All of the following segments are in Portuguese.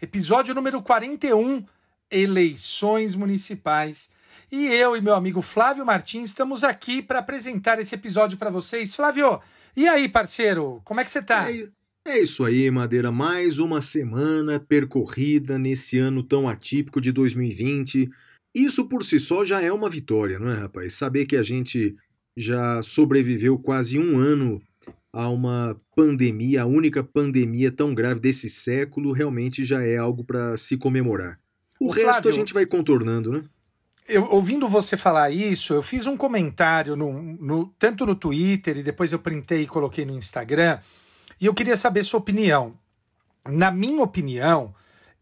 episódio número 41, Eleições Municipais. E eu e meu amigo Flávio Martins estamos aqui para apresentar esse episódio para vocês. Flávio, e aí, parceiro, como é que você tá? É, é isso aí, Madeira. Mais uma semana percorrida nesse ano tão atípico de 2020. Isso por si só já é uma vitória, não é, rapaz? Saber que a gente já sobreviveu quase um ano a uma pandemia, a única pandemia tão grave desse século, realmente já é algo para se comemorar. O Ô, resto Flávio, a gente vai contornando, né? Eu, ouvindo você falar isso, eu fiz um comentário no, no- tanto no Twitter e depois eu printei e coloquei no Instagram, e eu queria saber sua opinião. Na minha opinião,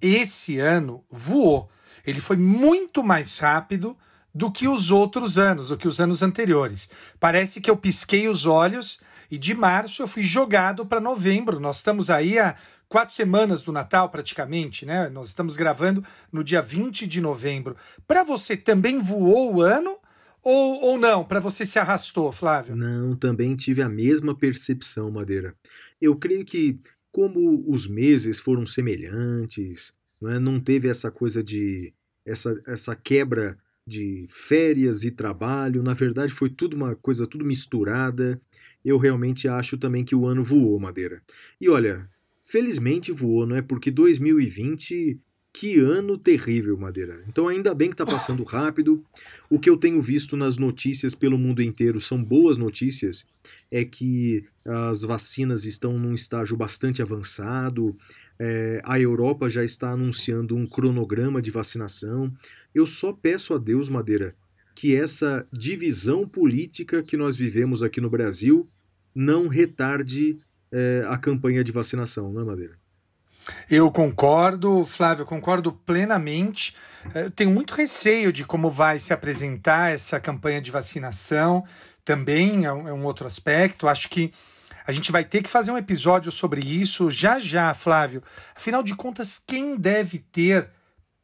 esse ano voou. Ele foi muito mais rápido do que os outros anos, do que os anos anteriores. Parece que eu pisquei os olhos e de março eu fui jogado para novembro. Nós estamos aí há quatro semanas do Natal, praticamente, né? Nós estamos gravando no dia 20 de novembro. Para você também voou o ano ou, ou não? Para você se arrastou, Flávio? Não, também tive a mesma percepção, Madeira. Eu creio que, como os meses foram semelhantes, não, é? não teve essa coisa de. Essa, essa quebra de férias e trabalho, na verdade foi tudo uma coisa tudo misturada. Eu realmente acho também que o ano voou, Madeira. E olha, felizmente voou, não é? Porque 2020. Que ano terrível, Madeira. Então, ainda bem que tá passando rápido. O que eu tenho visto nas notícias pelo mundo inteiro são boas notícias. É que as vacinas estão num estágio bastante avançado. é, a Europa já está anunciando um cronograma de vacinação. Eu só peço a Deus, Madeira, que essa divisão política que nós vivemos aqui no Brasil não retarde é, a campanha de vacinação, não é, Madeira? Eu concordo, Flávio, concordo plenamente. Eu tenho muito receio de como vai se apresentar essa campanha de vacinação. Também é um, é um outro aspecto. Acho que a gente vai ter que fazer um episódio sobre isso já já, Flávio. Afinal de contas, quem deve ter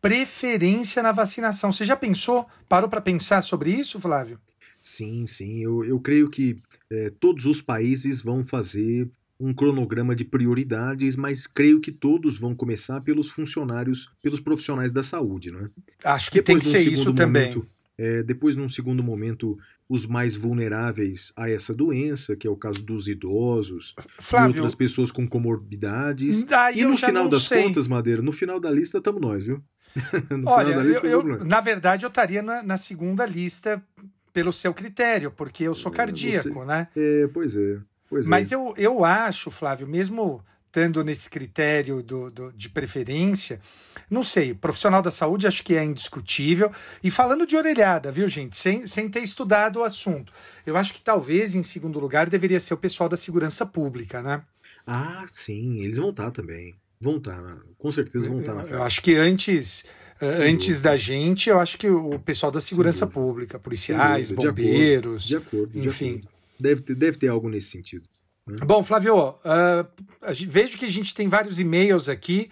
preferência na vacinação? Você já pensou? Parou para pensar sobre isso, Flávio? Sim, sim. Eu, eu creio que eh, todos os países vão fazer um cronograma de prioridades, mas creio que todos vão começar pelos funcionários, pelos profissionais da saúde, não é? Acho que tem que ser isso segundo também. momento, eh, depois, num segundo momento, os mais vulneráveis a essa doença, que é o caso dos idosos, e Flávio, outras pessoas com comorbidades. daí E eu no final das sei. contas, Madeira, no final da lista estamos nós, viu? no Olha, final da eu, lista eu- na verdade, eu estaria na, na segunda lista pelo seu critério, porque eu sou É, cardíaco, né? É, pois é. Pois Mas é. eu, eu acho, Flávio, mesmo estando nesse critério do, do- de preferência, não sei, profissional da saúde acho que é indiscutível. E falando de orelhada, viu, gente, sem, sem ter estudado o assunto, eu acho que talvez, em segundo lugar, deveria ser o pessoal da segurança pública, né? Ah, sim, eles vão estar também. Vão estar, com certeza vão estar na Eu, acho que antes. Antes da gente, eu acho que o pessoal da segurança pública, policiais, de acordo, bombeiros, De acordo, de enfim. acordo. Deve ter, deve ter algo nesse sentido. Bom, Flávio, gente- vejo que a gente tem vários e-mails aqui.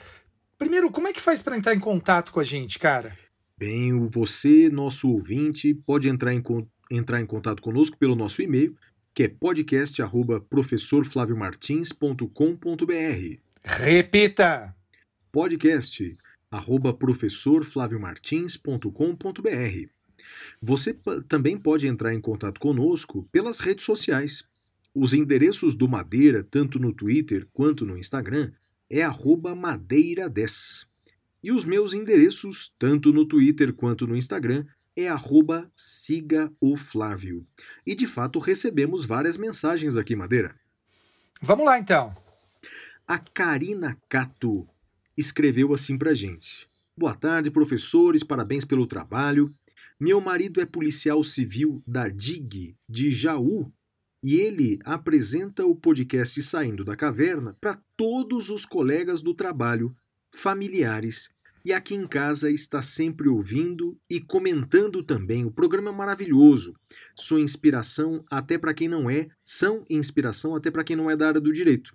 Primeiro, como é que faz para entrar em contato com a gente, cara? Bem, você, nosso ouvinte, pode entrar em, entrar em contato conosco pelo nosso e-mail, que é podcast@professorflaviomartins.com.br. Repita! podcast arroba professorflaviomartins.com.br. Você também pode entrar em contato conosco pelas redes sociais. Os endereços do Madeira, tanto no Twitter quanto no Instagram, é arroba madeira10. E os meus endereços, tanto no Twitter quanto no Instagram, é arroba siga o Flávio. E de fato recebemos várias mensagens aqui, Madeira. Vamos lá, então. A Karina Cato escreveu assim pra gente: Boa tarde, professores, parabéns pelo trabalho. Meu marido é policial civil da DIG de Jaú e ele apresenta o podcast Saindo da Caverna para todos os colegas do trabalho familiares e aqui em casa está sempre ouvindo e comentando também. O programa é maravilhoso. Sou inspiração até para quem não é, são inspiração até para quem não é da área do direito.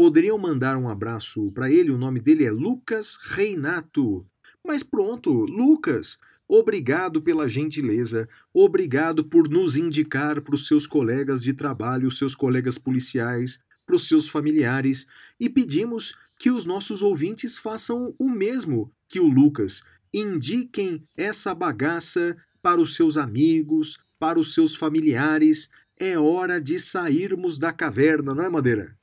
Poderiam mandar um abraço para ele, o nome dele é Lucas Reinato. Mas pronto, Lucas, obrigado pela gentileza, obrigado por nos indicar para os seus colegas de trabalho, seus colegas policiais, para os seus familiares e pedimos que os nossos ouvintes façam o mesmo que o Lucas. Indiquem essa bagaça para os seus amigos, para os seus familiares. É hora de sairmos da caverna, não é, Madeira?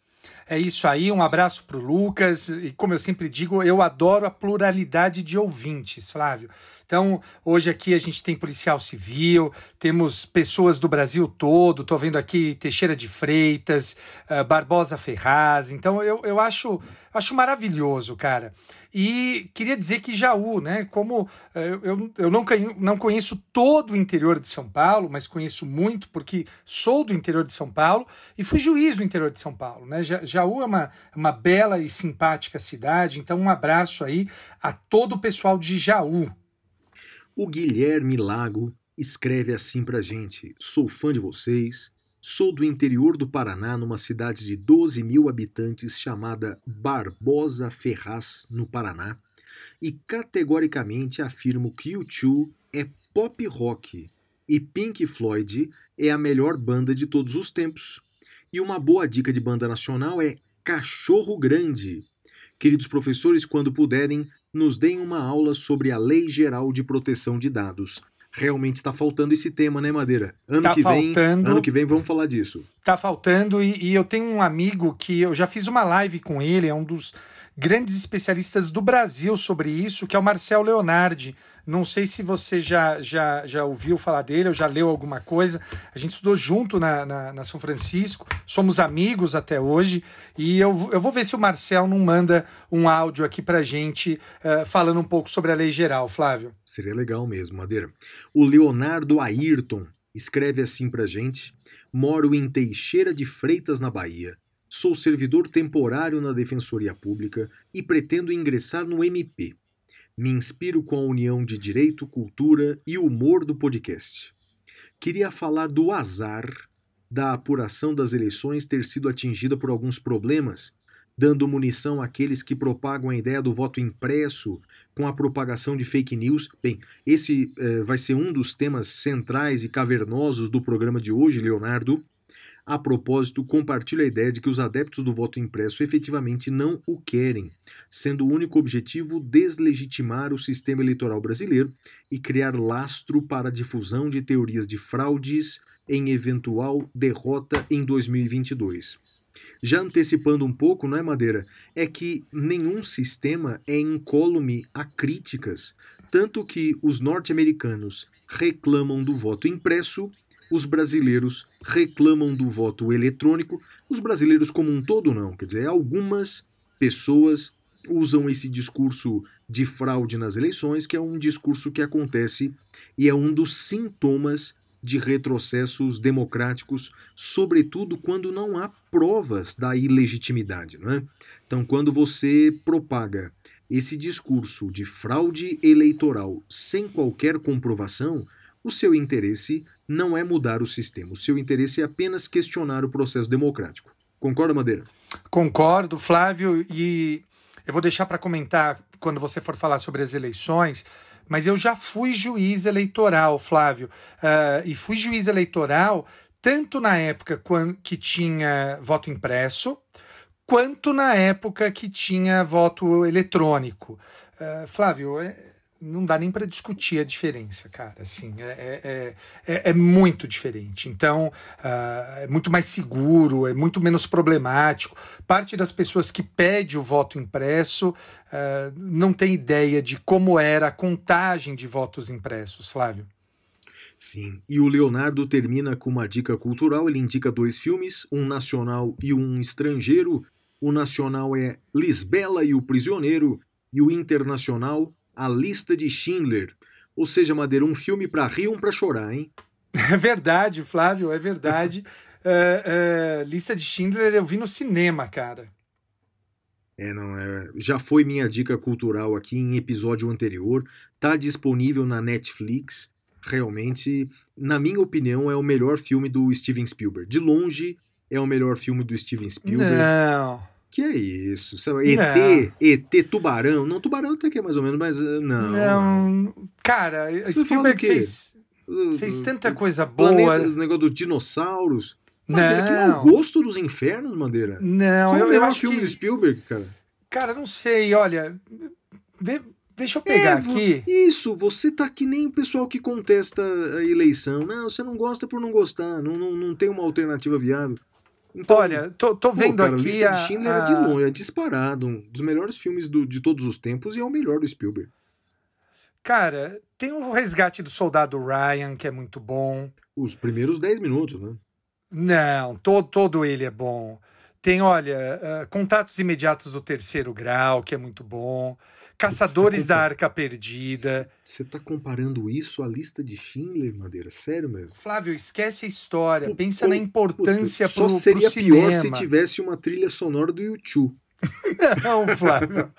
É isso aí, um abraço para o Lucas. E como eu sempre digo, eu adoro a pluralidade de ouvintes, Flávio. Então, hoje aqui a gente tem policial civil, temos pessoas do Brasil todo, estou vendo aqui Teixeira de Freitas, uh, Barbosa Ferraz. Então, eu, eu acho, acho maravilhoso, cara. E queria dizer que Jaú, né? Como uh, eu, eu não, não conheço todo o interior de São Paulo, mas conheço muito porque sou do interior de São Paulo e fui juiz do interior de São Paulo. Né? Jaú é uma, uma bela e simpática cidade, então um abraço aí a todo o pessoal de Jaú. O Guilherme Lago escreve assim pra gente: Sou fã de vocês, sou do interior do Paraná, numa cidade de 12 mil habitantes chamada Barbosa Ferraz, no Paraná, e categoricamente afirmo que o Tio é pop rock e Pink Floyd é a melhor banda de todos os tempos. E uma boa dica de banda nacional é Cachorro Grande. Queridos professores, quando puderem, nos deem uma aula sobre a Lei Geral de Proteção de Dados. Realmente está faltando esse tema, né, Madeira? Ano tá que faltando, vem, ano que vem vamos falar disso. Tá faltando e, e eu tenho um amigo que eu já fiz uma live com ele, é um dos grandes especialistas do Brasil sobre isso, que é o Marcel Leonardi. Não sei se você já, já, já ouviu falar dele ou já leu alguma coisa. A gente estudou junto na, na, na São Francisco, somos amigos até hoje. E eu, eu vou ver se o Marcel não manda um áudio aqui para gente uh, falando um pouco sobre a lei geral, Flávio. Seria legal mesmo, Madeira. O Leonardo Ayrton escreve assim para gente: Moro em Teixeira de Freitas, na Bahia. Sou servidor temporário na Defensoria Pública e pretendo ingressar no MP. Me inspiro com a união de direito, cultura e humor do podcast. Queria falar do azar da apuração das eleições ter sido atingida por alguns problemas, dando munição àqueles que propagam a ideia do voto impresso com a propagação de fake news. Bem, esse eh, vai ser um dos temas centrais e cavernosos do programa de hoje, Leonardo. A propósito, compartilho a ideia de que os adeptos do voto impresso efetivamente não o querem, sendo o único objetivo deslegitimar o sistema eleitoral brasileiro e criar lastro para a difusão de teorias de fraudes em eventual derrota em 2022. Já antecipando um pouco, não é, Madeira? É que nenhum sistema é incólume a críticas, tanto que os norte-americanos reclamam do voto impresso os brasileiros reclamam do voto eletrônico, os brasileiros como um todo não, quer dizer, algumas pessoas usam esse discurso de fraude nas eleições, que é um discurso que acontece e é um dos sintomas de retrocessos democráticos, sobretudo quando não há provas da ilegitimidade, não é? Então, quando você propaga esse discurso de fraude eleitoral sem qualquer comprovação, o seu interesse não é mudar o sistema, o seu interesse é apenas questionar o processo democrático. Concorda, Madeira? Concordo, Flávio, e eu vou deixar para comentar quando você for falar sobre as eleições, mas eu já fui juiz eleitoral, Flávio, uh, e fui juiz eleitoral tanto na época que tinha voto impresso, quanto na época que tinha voto eletrônico. Uh, Flávio, é, não dá nem para discutir a diferença, cara. Assim, é, é, é, é muito diferente. Então, uh, é muito mais seguro, é muito menos problemático. Parte das pessoas que pede o voto impresso uh, não tem ideia de como era a contagem de votos impressos, Flávio. Sim, e o Leonardo termina com uma dica cultural. Ele indica dois filmes, um nacional e um estrangeiro. O nacional é Lisbela e o Prisioneiro, e o internacional a Lista de Schindler. Ou seja, Madeira, um filme para rir, um para chorar, hein? É verdade, Flávio, é verdade. uh, uh, Lista de Schindler eu vi no cinema, cara. É, não, é, já foi minha dica cultural aqui em episódio anterior. Tá disponível na Netflix. Realmente, na minha opinião, é o melhor filme do Steven Spielberg. De longe, é o melhor filme do Steven Spielberg. Não. Que é isso? ET, ET, Tubarão. Não, Tubarão até que é mais ou menos, mas uh, não. Não. Cara, Você Spielberg fez, fez tanta coisa boa. Planeta, o negócio dos dinossauros. Madeira, Não. mau gosto dos infernos, Madeira. Não, Qual é o eu, eu melhor acho filme que... do Spielberg, cara? Cara, não sei, olha... de- Deixa eu pegar É, aqui. Isso, você tá que nem o pessoal que contesta a eleição. Não, você não gosta por não gostar. Não, não, não tem uma alternativa viável. Então, Olha, tô, tô pô, vendo cara, aqui a, Schindler é a- de longe, é disparado. Um dos melhores filmes do- de todos os tempos e é o melhor do Spielberg. Cara, tem o Resgate do Soldado Ryan, que é muito bom. Os primeiros 10 minutos, né? Não, todo, todo ele é bom. Tem, olha, ah, Contatos Imediatos do Terceiro Grau, que é muito bom. Caçadores tá da Arca Perdida. Você tá comparando isso à lista de Schindler, Madeira? Sério mesmo? Flávio, esquece a história. Pô, Pensa pô, na importância Puta, pro, Só seria pro pior se tivesse uma trilha sonora do YouTube. Não, Flávio.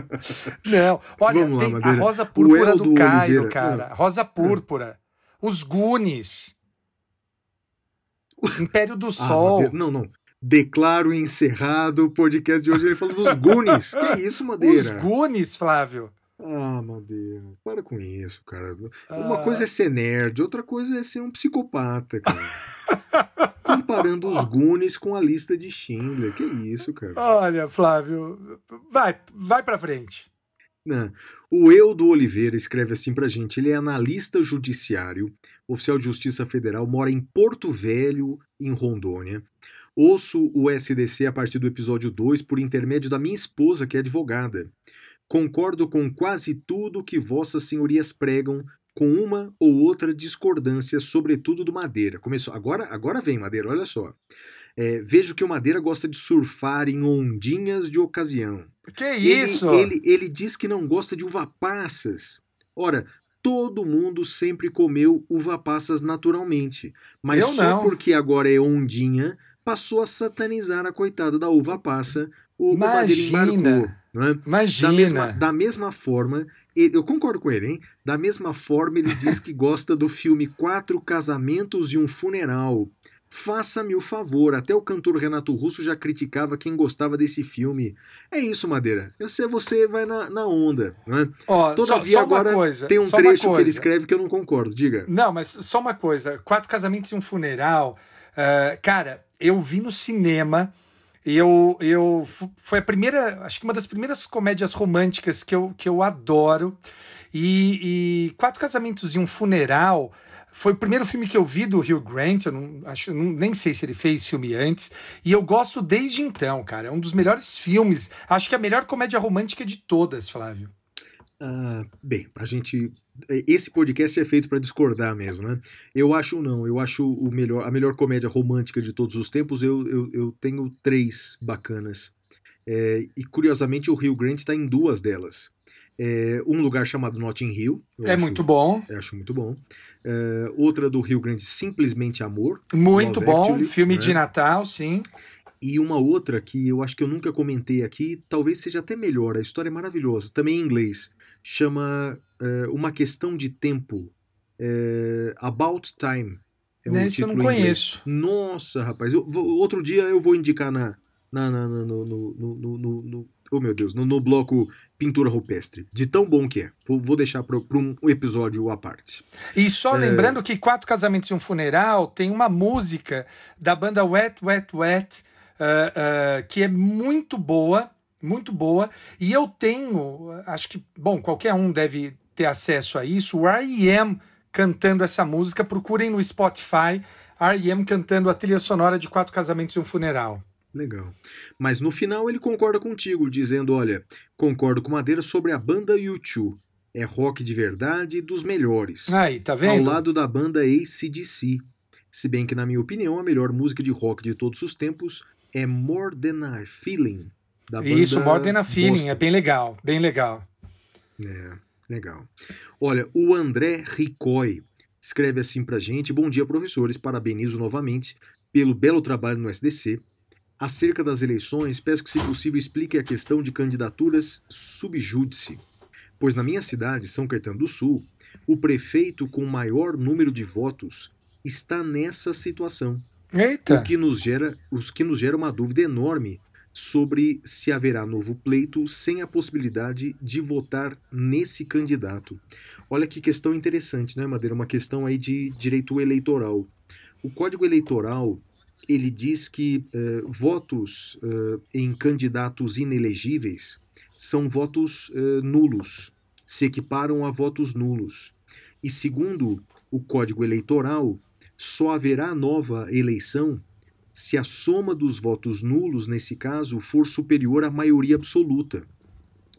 Não, olha, lá, tem a Madeira. Rosa Púrpura do Cairo, Oliveira. cara. Ah. Rosa Púrpura. Os Goonies. Império do Ah, Sol. Madeira, não, não. Declaro encerrado o podcast de hoje. Ele falou dos Goonies. que isso, Madeira? Os Goonies, Flávio. Ah, Madeira. Para com isso, cara. Uma Ah. coisa é ser nerd, outra coisa é ser um psicopata, cara. Comparando os Goonies com a lista de Schindler. Que isso, cara. Olha, Flávio, vai, vai pra frente. Não. O Eudo Oliveira escreve assim pra gente: ele é analista judiciário, oficial de Justiça Federal, mora em Porto Velho, em Rondônia. Ouço o SDC a partir do episódio 2 por intermédio da minha esposa, que é advogada. Concordo com quase tudo que vossas senhorias pregam, com uma ou outra discordância, sobretudo do Madeira. Começou. Agora, agora vem, Madeira, olha só. É, vejo que o Madeira gosta de surfar em ondinhas de ocasião. Que Ele- isso? Ele, ele diz que não gosta de uva passas. Ora, todo mundo sempre comeu uva passas naturalmente. Mas Eu só não. porque agora é ondinha, passou a satanizar a coitada da uva passa. O, Imagina. embarcou. Não é? Imagina. Da mesma, da mesma forma, ele- eu concordo com ele, hein? Da mesma forma, ele diz que gosta do filme Quatro Casamentos e um Funeral. Faça-me o favor, até o cantor Renato Russo já criticava quem gostava desse filme. É isso, Madeira. Eu sei, você vai na, na onda, né? Ó, Todavia, só, só uma agora coisa, tem um trecho que ele escreve que eu não concordo. Diga. Não, mas só uma coisa. Quatro casamentos e um funeral. ah, cara, eu vi no cinema. Eu, eu foi a primeira, acho que uma das primeiras comédias românticas que eu, que eu adoro. E, e Quatro Casamentos e um Funeral foi o primeiro filme que eu vi do Hugh Grant. Eu não, acho, não- nem sei se ele fez filme antes. E eu gosto desde então, cara. É um dos melhores filmes. Acho que é a melhor comédia romântica de todas, Flávio. Ah, bem, a gente. Esse podcast é feito para discordar mesmo, né? Eu acho não, eu acho o melhor, a melhor comédia romântica de todos os tempos. Eu, eu, eu tenho três bacanas. É, e curiosamente o Rio Grande está em duas delas. É, um lugar chamado Notting Hill. é acho- muito bom. Eu acho muito bom. É, outra do Rio Grande, Simplesmente Amor. Muito Love bom. Actually, filme né? de Natal, sim. E uma outra que eu acho que eu nunca comentei aqui, talvez seja até melhor, a história é maravilhosa, também em inglês. Chama é, Uma Questão de Tempo. É, About Time. É um Esse eu não título em inglês. conheço. Nossa, rapaz. eu outro dia eu vou indicar na. na, na- na- no, no, no, no, no- oh meu Deus, no, no bloco Pintura Rupestre. De tão bom que é. Vou, vou deixar para um episódio à parte. E só É. lembrando que Quatro Casamentos e um Funeral tem uma música da banda Wet, Wet, Wet, ah, que é muito boa, muito boa. E eu tenho, acho que, bom, qualquer um deve ter acesso a isso, o R.E.M. cantando essa música. Procurem no Spotify R.E.M. cantando a trilha sonora de Quatro Casamentos e um Funeral. Legal. Mas no final ele concorda contigo, dizendo: olha, concordo com Madeira sobre a banda U2. É rock de verdade e dos melhores. Aí, tá Ao vendo? lado da banda ACDC. Se bem que, na minha opinião, a melhor música de rock de todos os tempos é More Than a Feeling. Da banda Isso, More Than a Feeling, Boston. é bem legal, bem legal. É, legal. Olha, o André Ricói escreve assim pra gente: Bom dia, professores. Parabenizo novamente pelo belo trabalho no SDC. acerca das eleições, peço que, se possível, explique a questão de candidaturas subjúdice, pois na minha cidade, São Caetano do Sul, o prefeito com maior número de votos está nessa situação. Eita! O que nos gera, o que nos gera uma dúvida enorme sobre se haverá novo pleito sem a possibilidade de votar nesse candidato. Olha que questão interessante, né, Madeira? Uma questão aí de direito eleitoral. O Código Eleitoral ele diz que eh, votos eh, em candidatos inelegíveis são votos eh, nulos, se equiparam a votos nulos. E segundo o Código Eleitoral, só haverá nova eleição se a soma dos votos nulos, nesse caso, for superior à maioria absoluta.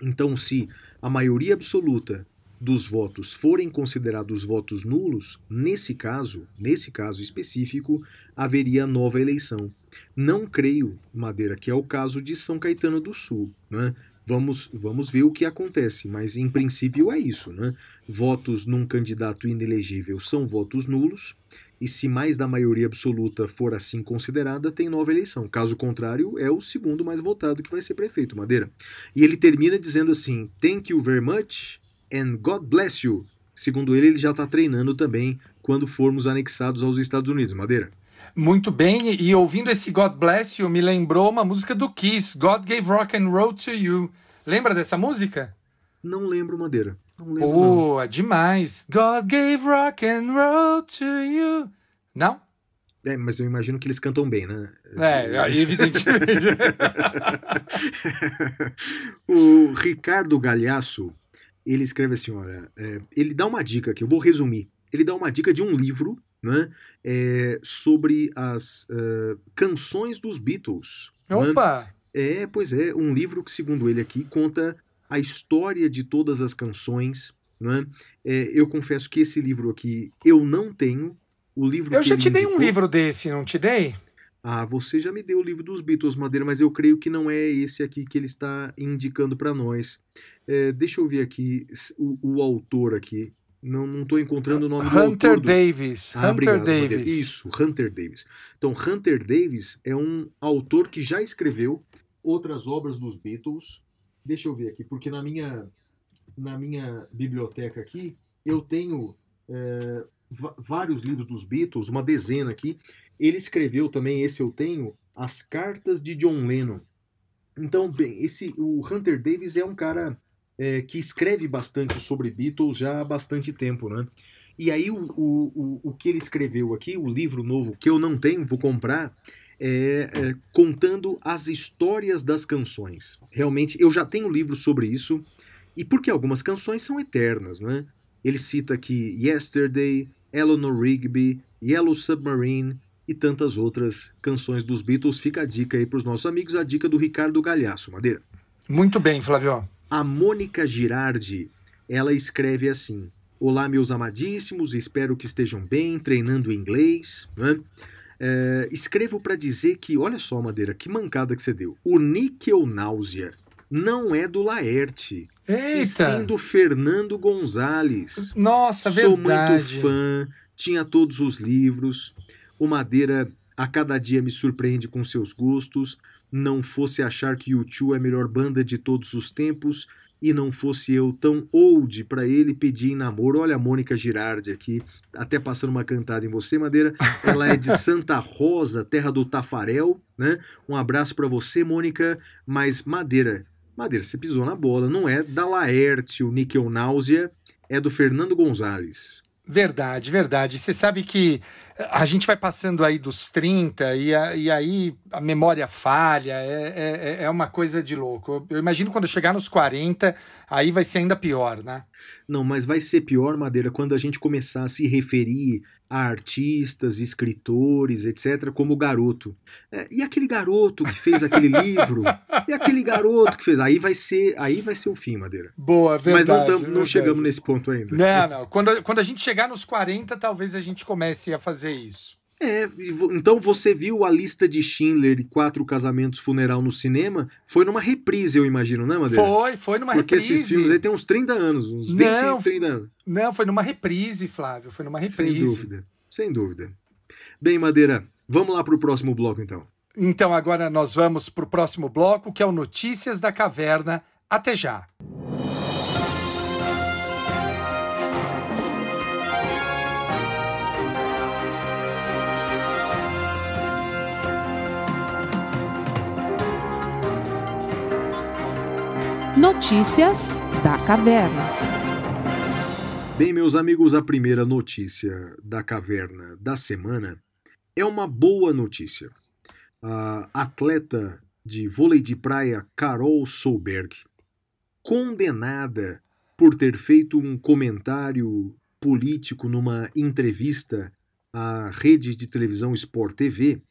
Então, se a maioria absoluta dos votos forem considerados votos nulos, nesse caso, nesse caso específico, haveria nova eleição. Não creio, Madeira, que é o caso de São Caetano do Sul. Né? Vamos, vamos ver o que acontece, mas em princípio é isso. Né? Votos num candidato inelegível são votos nulos, e se mais da maioria absoluta for assim considerada, tem nova eleição. Caso contrário, é o segundo mais votado que vai ser prefeito, Madeira. E ele termina dizendo assim: Thank you very much and God bless you. Segundo ele, ele já está treinando também quando formos anexados aos Estados Unidos, Madeira. Muito bem, e ouvindo esse God Bless You me lembrou uma música do Kiss, God Gave Rock and Roll to You. Lembra dessa música? Não lembro, Madeira. Não lembro. Pô, não. é demais. God gave rock and roll to you. Não? É, mas eu imagino que eles cantam bem, né? É, evidentemente. o Ricardo Galhaço, ele escreve assim, olha, é, ele dá uma dica que eu vou resumir. Ele dá uma dica de um livro, né, é, sobre as uh, canções dos Beatles. Opa! Né? É, pois é, um livro que, segundo ele aqui, conta a história de todas as canções. Né? É, eu confesso que esse livro aqui eu não tenho. O livro eu já te dei indicou... um livro desse, não te dei? Ah, você já me deu o livro dos Beatles, Madeira, mas eu creio que não é esse aqui que ele está indicando para nós. É, deixa eu ver aqui o, o autor aqui. Não, não tô encontrando o nome Hunter do autor. Do... Davis. Ah, Hunter obrigado, Davis. Madeira. Isso, Hunter Davis. Então, Hunter Davis é um autor que já escreveu outras obras dos Beatles. Deixa eu ver aqui, porque na minha, na minha biblioteca aqui eu tenho é, vários livros dos Beatles, uma dezena aqui. Ele escreveu também, esse eu tenho, As Cartas de John Lennon. Então, bem, esse, o Hunter Davis é um cara é, que escreve bastante sobre Beatles já há bastante tempo, né? E aí o, o, o, que ele escreveu aqui, o livro novo que eu não tenho, vou comprar, é, é, contando as histórias das canções. Realmente, eu já tenho livro sobre isso, e porque algumas canções são eternas, né? Ele cita aqui Yesterday, Eleanor Rigby, Yellow Submarine e tantas outras canções dos Beatles. Fica a dica aí para os nossos amigos, a dica do Ricardo Galhaço, Madeira. Muito bem, Flávio. A Mônica Girardi, ela escreve assim: Olá, meus amadíssimos, espero que estejam bem, treinando inglês. Né? É, escrevo para dizer que, olha só, Madeira, que mancada que você deu. O níquel náusea não é do Laerte, Eita. e sim do Fernando Gonzalez. Nossa, Sou verdade. muito fã, tinha todos os livros. O Madeira a cada dia me surpreende com seus gostos. Não fosse achar que o Tio é a melhor banda de todos os tempos e não fosse eu tão old para ele pedir em namoro. Olha a Mônica Girardi aqui, até passando uma cantada em você, Madeira. Ela é de Santa Rosa, terra do Tafarel, né? Um abraço para você, Mônica. Mas Madeira, Madeira, você pisou na bola. Não é da Laerte, o Níquel Náusea, é do Fernando Gonzalez. Verdade, verdade. Você sabe que a gente vai passando aí dos 30 e, a, e aí a memória falha, é, é, é uma coisa de louco. Eu imagino quando chegar nos 40, aí vai ser ainda pior, né? Não, mas vai ser pior, Madeira, quando a gente começar a se referir a artistas, escritores, etc., como garoto. É, e aquele garoto que fez aquele livro? E aquele garoto que fez? Aí vai ser, aí vai ser o fim, Madeira. Boa, verdade. Mas não, tam, não verdade. chegamos nesse ponto ainda. Não, não. Quando, quando a gente chegar nos 40, talvez a gente comece a fazer isso. É, então você viu a lista de Schindler e quatro casamentos funeral no cinema? Foi numa reprise, eu imagino, né, Madeira? Foi, foi numa Porque reprise. esses filmes aí tem uns 30 anos, uns 20, Não, 30 anos. Não, foi numa reprise, Flávio. Foi numa reprise. Sem dúvida, sem dúvida. Bem, Madeira, vamos lá pro próximo bloco então. Então agora nós vamos para o próximo bloco, que é o Notícias da Caverna. Até já! Notícias da Caverna. Bem, meus amigos, a primeira notícia da caverna da semana é uma boa notícia. A atleta de vôlei de praia Carol Solberg, condenada por ter feito um comentário político numa entrevista à rede de televisão Sport TV,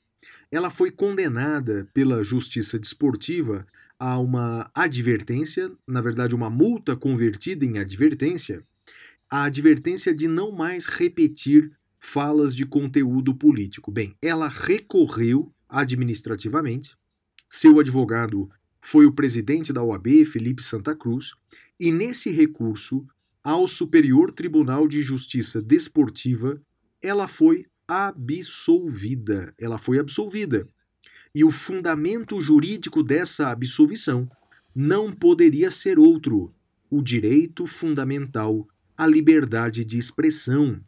ela foi condenada pela Justiça Desportiva a uma advertência, na verdade, uma multa convertida em advertência, a advertência de não mais repetir falas de conteúdo político. Bem, ela recorreu administrativamente, seu advogado foi o presidente da OAB, Felipe Santa Cruz, e nesse recurso ao Superior Tribunal de Justiça Desportiva, ela foi absolvida. Ela foi absolvida e o fundamento jurídico dessa absolvição não poderia ser outro: o direito fundamental à liberdade de expressão.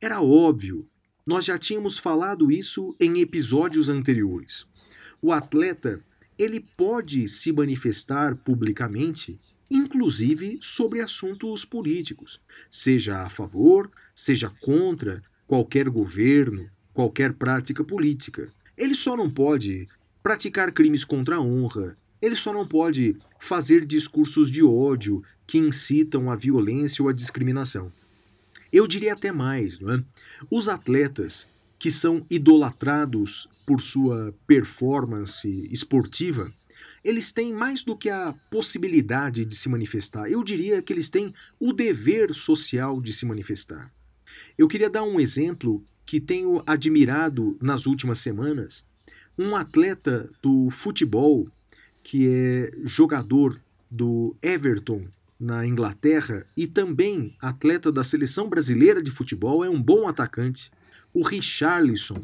Era óbvio, nós já tínhamos falado isso em episódios anteriores. O atleta, ele pode se manifestar publicamente, inclusive sobre assuntos políticos, seja a favor, seja contra qualquer governo, qualquer prática política. Ele só não pode praticar crimes contra a honra, ele só não pode fazer discursos de ódio que incitam a violência ou a discriminação. Eu diria até mais, não é? Os atletas que são idolatrados por sua performance esportiva, eles têm mais do que a possibilidade de se manifestar. Eu diria que eles têm o dever social de se manifestar. Eu queria dar um exemplo que tenho admirado nas últimas semanas, um atleta do futebol que é jogador do Everton na Inglaterra e também atleta da seleção brasileira de futebol, é um bom atacante. O Richarlison,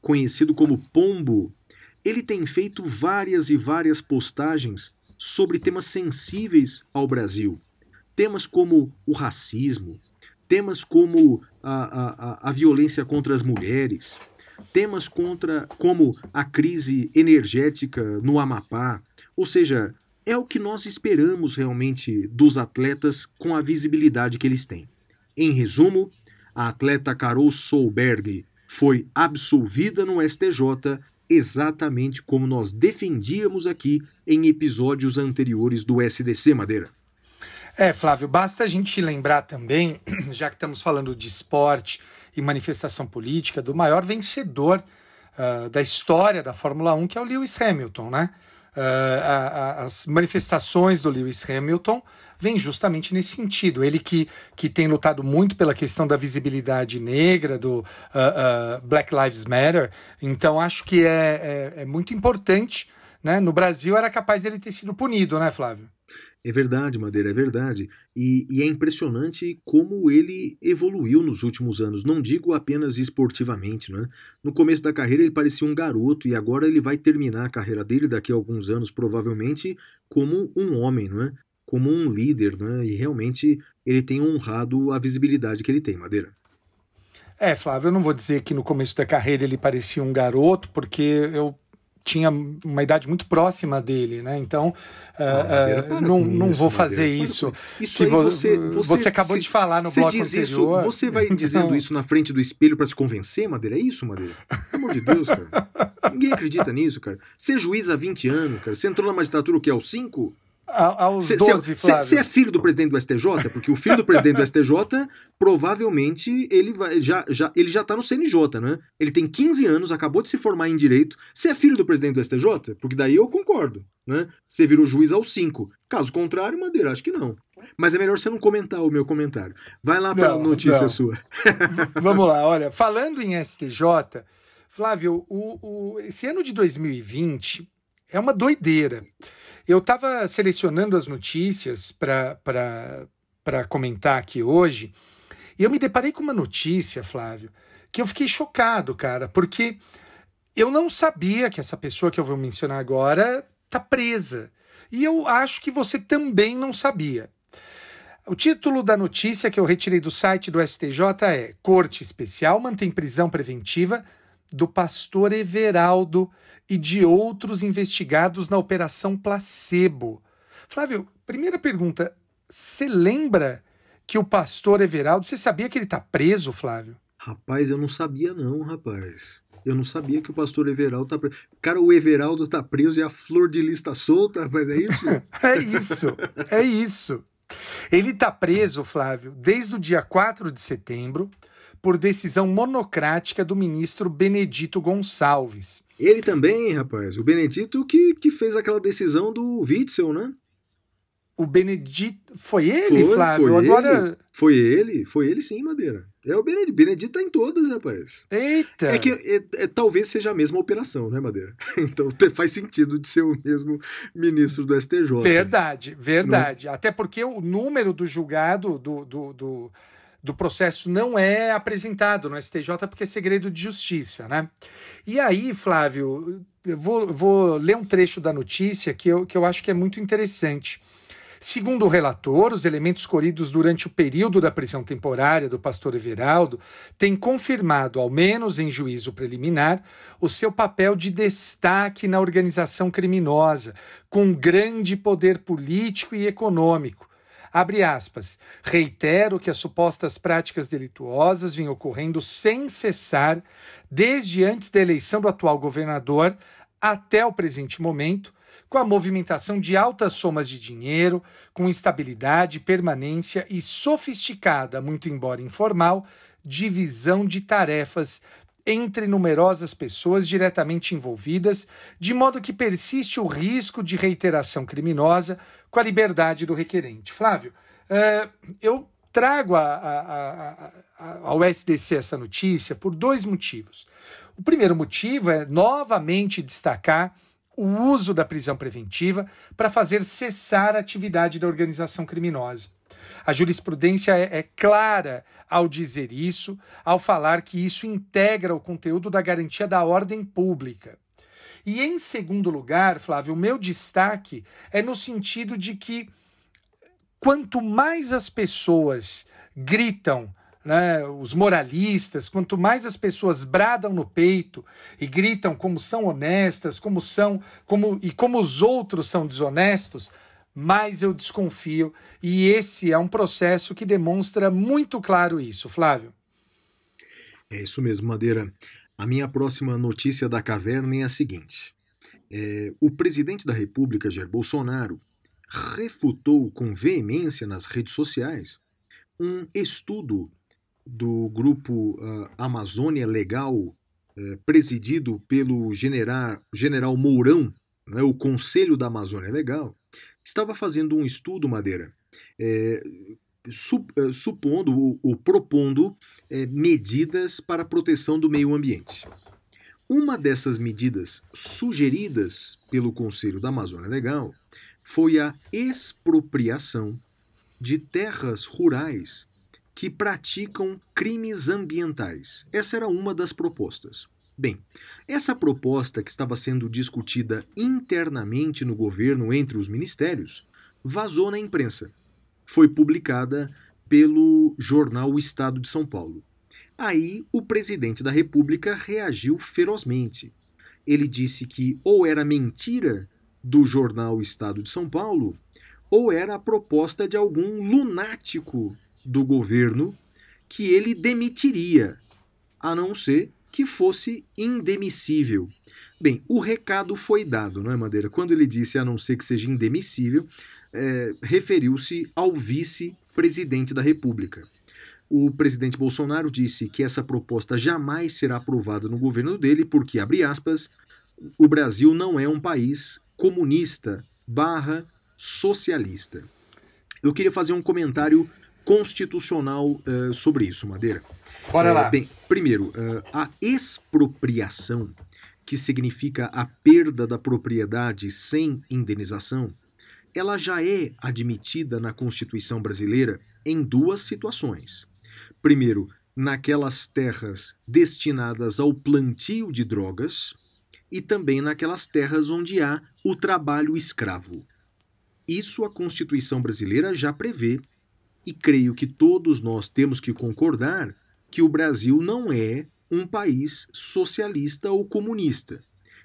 conhecido como Pombo, ele tem feito várias e várias postagens sobre temas sensíveis ao Brasil. Temas como o racismo, temas como a, a, a violência contra as mulheres, temas contra como a crise energética no Amapá, ou seja, é o que nós esperamos realmente dos atletas com a visibilidade que eles têm. Em resumo, a atleta Carol Solberg foi absolvida no STJ exatamente como nós defendíamos aqui em episódios anteriores do SDC Madeira. É, Flávio, basta a gente lembrar também, já que estamos falando de esporte e manifestação política, do maior vencedor uh, da história da Fórmula 1, que é o Lewis Hamilton, né? Uh, a, a, as manifestações do Lewis Hamilton vêm justamente nesse sentido. Ele que, que tem lutado muito pela questão da visibilidade negra, do uh, Black Lives Matter. Então, acho que é, é, é muito importante. Né? No Brasil, era capaz dele ter sido punido, né, Flávio? É verdade, Madeira, é verdade. E, e, é impressionante como ele evoluiu nos últimos anos. Não digo apenas esportivamente, né? No começo da carreira ele parecia um garoto e agora ele vai terminar a carreira dele daqui a alguns anos, provavelmente, como um homem, não é? Como um líder, né? E realmente ele tem honrado a visibilidade que ele tem, Madeira. É, Flávio, eu não vou dizer que no começo da carreira ele parecia um garoto, porque eu tinha uma idade muito próxima dele, né? Então, uh, uh, não, não isso, vou fazer isso. Isso aí você, você, você acabou se, de falar no bloco anterior. Isso, você vai dizendo isso na frente do espelho para se convencer, Madeira? É isso, Madeira? Pelo amor de Deus, cara. Ninguém acredita nisso, cara. Ser juiz há 20 anos, cara. Você entrou na magistratura o que? Aos 5? Aos cê, 12, Você é filho do presidente do STJ? Porque o filho do presidente do STJ, provavelmente, ele vai, já, já, ele já tá no CNJ, né? Ele tem 15 anos, acabou de se formar em Direito. Você é filho do presidente do STJ? Porque daí eu concordo, né? Você virou juiz aos 5. Caso contrário, Madeira, acho que não. Mas é melhor você não comentar o meu comentário. Vai lá para a notícia não. sua. Vamos lá, olha, falando em STJ, Flávio, o, o, esse ano de 2020 é uma doideira. Eu estava selecionando as notícias para comentar aqui hoje e eu me deparei com uma notícia, Flávio, que eu fiquei chocado, cara, porque eu não sabia que essa pessoa que eu vou mencionar agora está presa. E eu acho que você também não sabia. O título da notícia que eu retirei do site do STJ é Corte Especial mantém prisão preventiva do pastor Everaldo e de outros investigados na Operação Placebo. Flávio, primeira pergunta: você lembra que o pastor Everaldo, você sabia que ele está preso, Flávio? Rapaz, eu não sabia não, rapaz. Eu não sabia que o pastor Everaldo tá preso. Cara, o Everaldo tá preso e a flor de lista solta, rapaz, é isso? é isso, é isso. Ele tá preso, Flávio, desde o dia 4 de setembro, por decisão monocrática do ministro Benedito Gonçalves. Ele também, rapaz. O Benedito que, que fez aquela decisão do Witzel, né? O Benedito. Foi ele, foi, Flávio? Foi Agora. Ele. Foi ele, foi ele sim, Madeira. É o Benedito. Benedito tá em todas, rapaz. Eita! É que é, é, talvez seja a mesma operação, né, Madeira? Então faz sentido de ser o mesmo ministro do STJ. Verdade, verdade. Não? Até porque o número do julgado do, do, do, do processo não é apresentado no STJ porque é segredo de justiça, né? E aí, Flávio, vou, vou ler um trecho da notícia que eu, que eu acho que é muito interessante. Segundo o relator, os elementos colhidos durante o período da prisão temporária do pastor Everaldo têm confirmado, ao menos em juízo preliminar, o seu papel de destaque na organização criminosa, com grande poder político e econômico. Abre aspas. Reitero que as supostas práticas delituosas vêm ocorrendo sem cessar desde antes da eleição do atual governador até o presente momento, com a movimentação de altas somas de dinheiro, com estabilidade, permanência e sofisticada, muito embora informal, divisão de tarefas entre numerosas pessoas diretamente envolvidas, de modo que persiste o risco de reiteração criminosa com a liberdade do requerente. Flávio, uh, eu trago a, a, a, ao SDC essa notícia por dois motivos. O primeiro motivo é novamente destacar o uso da prisão preventiva para fazer cessar a atividade da organização criminosa. A jurisprudência é, é, clara ao dizer isso, ao falar que isso integra o conteúdo da garantia da ordem pública. E em segundo lugar, Flávio, o meu destaque é no sentido de que quanto mais as pessoas gritam né, os moralistas, quanto mais as pessoas bradam no peito e gritam como são honestas, como são, como e como os outros são desonestos, mais eu desconfio. E esse é um processo que demonstra muito claro isso, Flávio. É isso mesmo, Madeira. A minha próxima notícia da caverna é a seguinte: é, o presidente da República, Jair Bolsonaro, refutou com veemência nas redes sociais um estudo do grupo uh, Amazônia Legal, uh, presidido pelo general, general Mourão, né, o Conselho da Amazônia Legal, estava fazendo um estudo, Madeira, é, é, supondo ou, ou propondo é, medidas para a proteção do meio ambiente. Uma dessas medidas sugeridas pelo Conselho da Amazônia Legal foi a expropriação de terras rurais que praticam crimes ambientais. Essa era uma das propostas. Bem, essa proposta que estava sendo discutida internamente no governo entre os ministérios vazou na imprensa. Foi publicada pelo jornal O Estado de São Paulo. Aí o presidente da República reagiu ferozmente. Ele disse que ou era mentira do jornal Estado de São Paulo, ou era a proposta de algum lunático do governo que ele demitiria, a não ser que fosse indemissível. Bem, o recado foi dado, não é, Madeira? Quando ele disse a não ser que seja indemissível, é, referiu-se ao vice-presidente da República. O presidente Bolsonaro disse que essa proposta jamais será aprovada no governo dele, porque, abre aspas, o Brasil não é um país comunista barra socialista. Eu queria fazer um comentário constitucional uh, sobre isso, Madeira. Bora uh, lá. Bem, primeiro, uh, a expropriação, que significa a perda da propriedade sem indenização, ela já é admitida na Constituição brasileira em duas situações. Primeiro, naquelas terras destinadas ao plantio de drogas, e também naquelas terras onde há o trabalho escravo. Isso a Constituição brasileira já prevê, e creio que todos nós temos que concordar que o Brasil não é um país socialista ou comunista,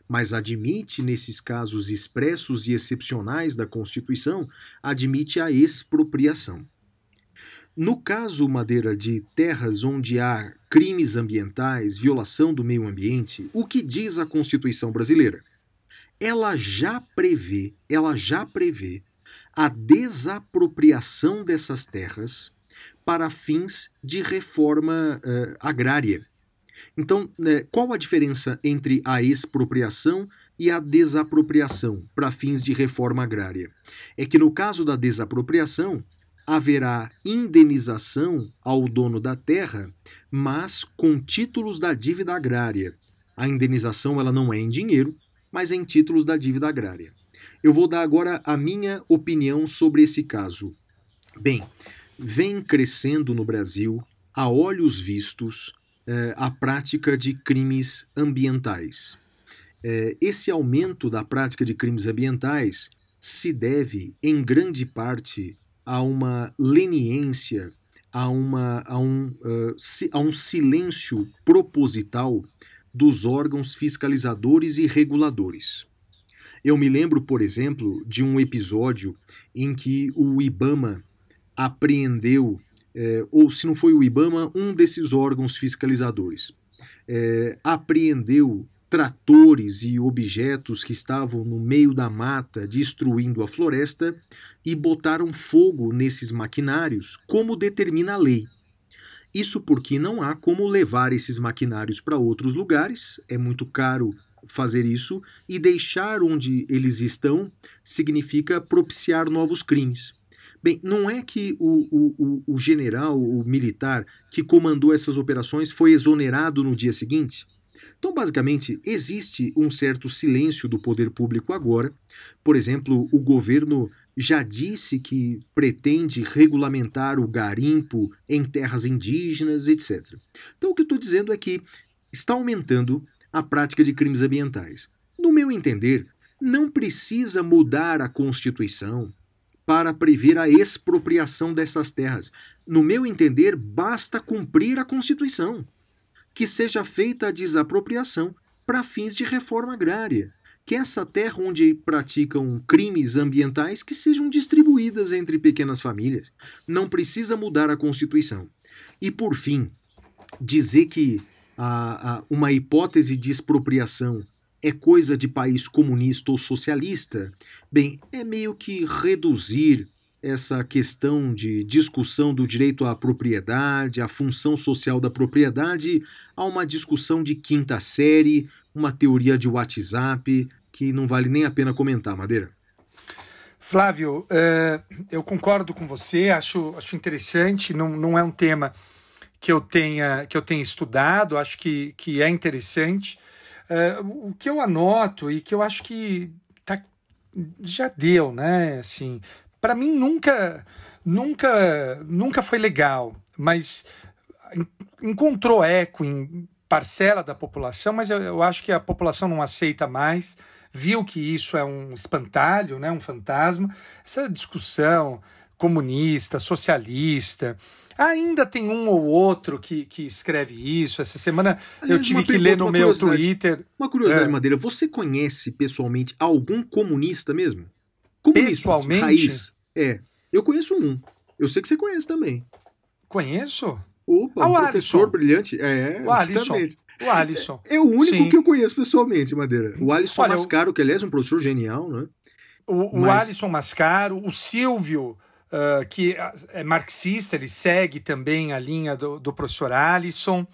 mas admite, nesses casos expressos e excepcionais da Constituição, admite a expropriação. No caso, Madeira, de terras onde há crimes ambientais, violação do meio ambiente, o que diz a Constituição brasileira? Ela já prevê, ela já prevê a desapropriação dessas terras para fins de reforma uh, agrária. Então, né, qual a diferença entre a expropriação e a desapropriação para fins de reforma agrária? É que no caso da desapropriação, haverá indenização ao dono da terra, mas com títulos da dívida agrária. A indenização ela não é em dinheiro, mas é em títulos da dívida agrária. Eu vou dar agora a minha opinião sobre esse caso. Bem, vem crescendo no Brasil, a olhos vistos, eh, a prática de crimes ambientais. Eh, esse aumento da prática de crimes ambientais se deve, em grande parte, a uma leniência, a, uma, a, um, uh, a um silêncio proposital dos órgãos fiscalizadores e reguladores. Eu me lembro, por exemplo, de um episódio em que o IBAMA apreendeu, eh, ou se não foi o IBAMA, um desses órgãos fiscalizadores, eh, apreendeu tratores e objetos que estavam no meio da mata destruindo a floresta e botaram fogo nesses maquinários, como determina a lei. Isso porque não há como levar esses maquinários para outros lugares, é muito caro fazer isso, e deixar onde eles estão significa propiciar novos crimes. Bem, não é que o, o, o general, o militar que comandou essas operações foi exonerado no dia seguinte? Então, basicamente, existe um certo silêncio do poder público agora. Por exemplo, o governo já disse que pretende regulamentar o garimpo em terras indígenas, etc. Então, o que eu estou dizendo é que está aumentando a prática de crimes ambientais. No meu entender, não precisa mudar a Constituição para prever a expropriação dessas terras. No meu entender, basta cumprir a Constituição que seja feita a desapropriação para fins de reforma agrária, que essa terra onde praticam crimes ambientais que sejam distribuídas entre pequenas famílias. Não precisa mudar a Constituição. E por fim, dizer que a, a, uma hipótese de expropriação é coisa de país comunista ou socialista, bem, é meio que reduzir essa questão de discussão do direito à propriedade, a função social da propriedade, a uma discussão de quinta série, uma teoria de WhatsApp que não vale nem a pena comentar, Madeira. Flávio, uh, eu concordo com você, acho, acho interessante, não, não é um tema que eu tenha, que eu tenha estudado, acho que, que é interessante. Uh, o que eu anoto e que eu acho que tá, já deu, né? Assim, para mim nunca, nunca, nunca foi legal, mas encontrou eco em parcela da população, mas eu, eu acho que a população não aceita mais, viu que isso é um espantalho, né, um fantasma. Essa discussão comunista, socialista, Ainda tem um ou outro que, que escreve isso. Essa semana Aliás, eu tive que ler no meu Twitter. Uma curiosidade, é. Madeira, você conhece pessoalmente algum comunista mesmo? Comunista, pessoalmente? Raiz. É. Eu conheço um. Eu sei que você conhece também. Conheço? Opa, ah, um professor Alisson. brilhante. É, o Alisson. O Alisson. É, é o único Sim. que eu conheço pessoalmente, Madeira. O Alisson Olha, Mascaro, eu... que aliás é um professor genial, né? O, Mas... o Alisson Mascaro, o Silvio, uh, que é marxista, ele segue também a linha do, do professor Alisson.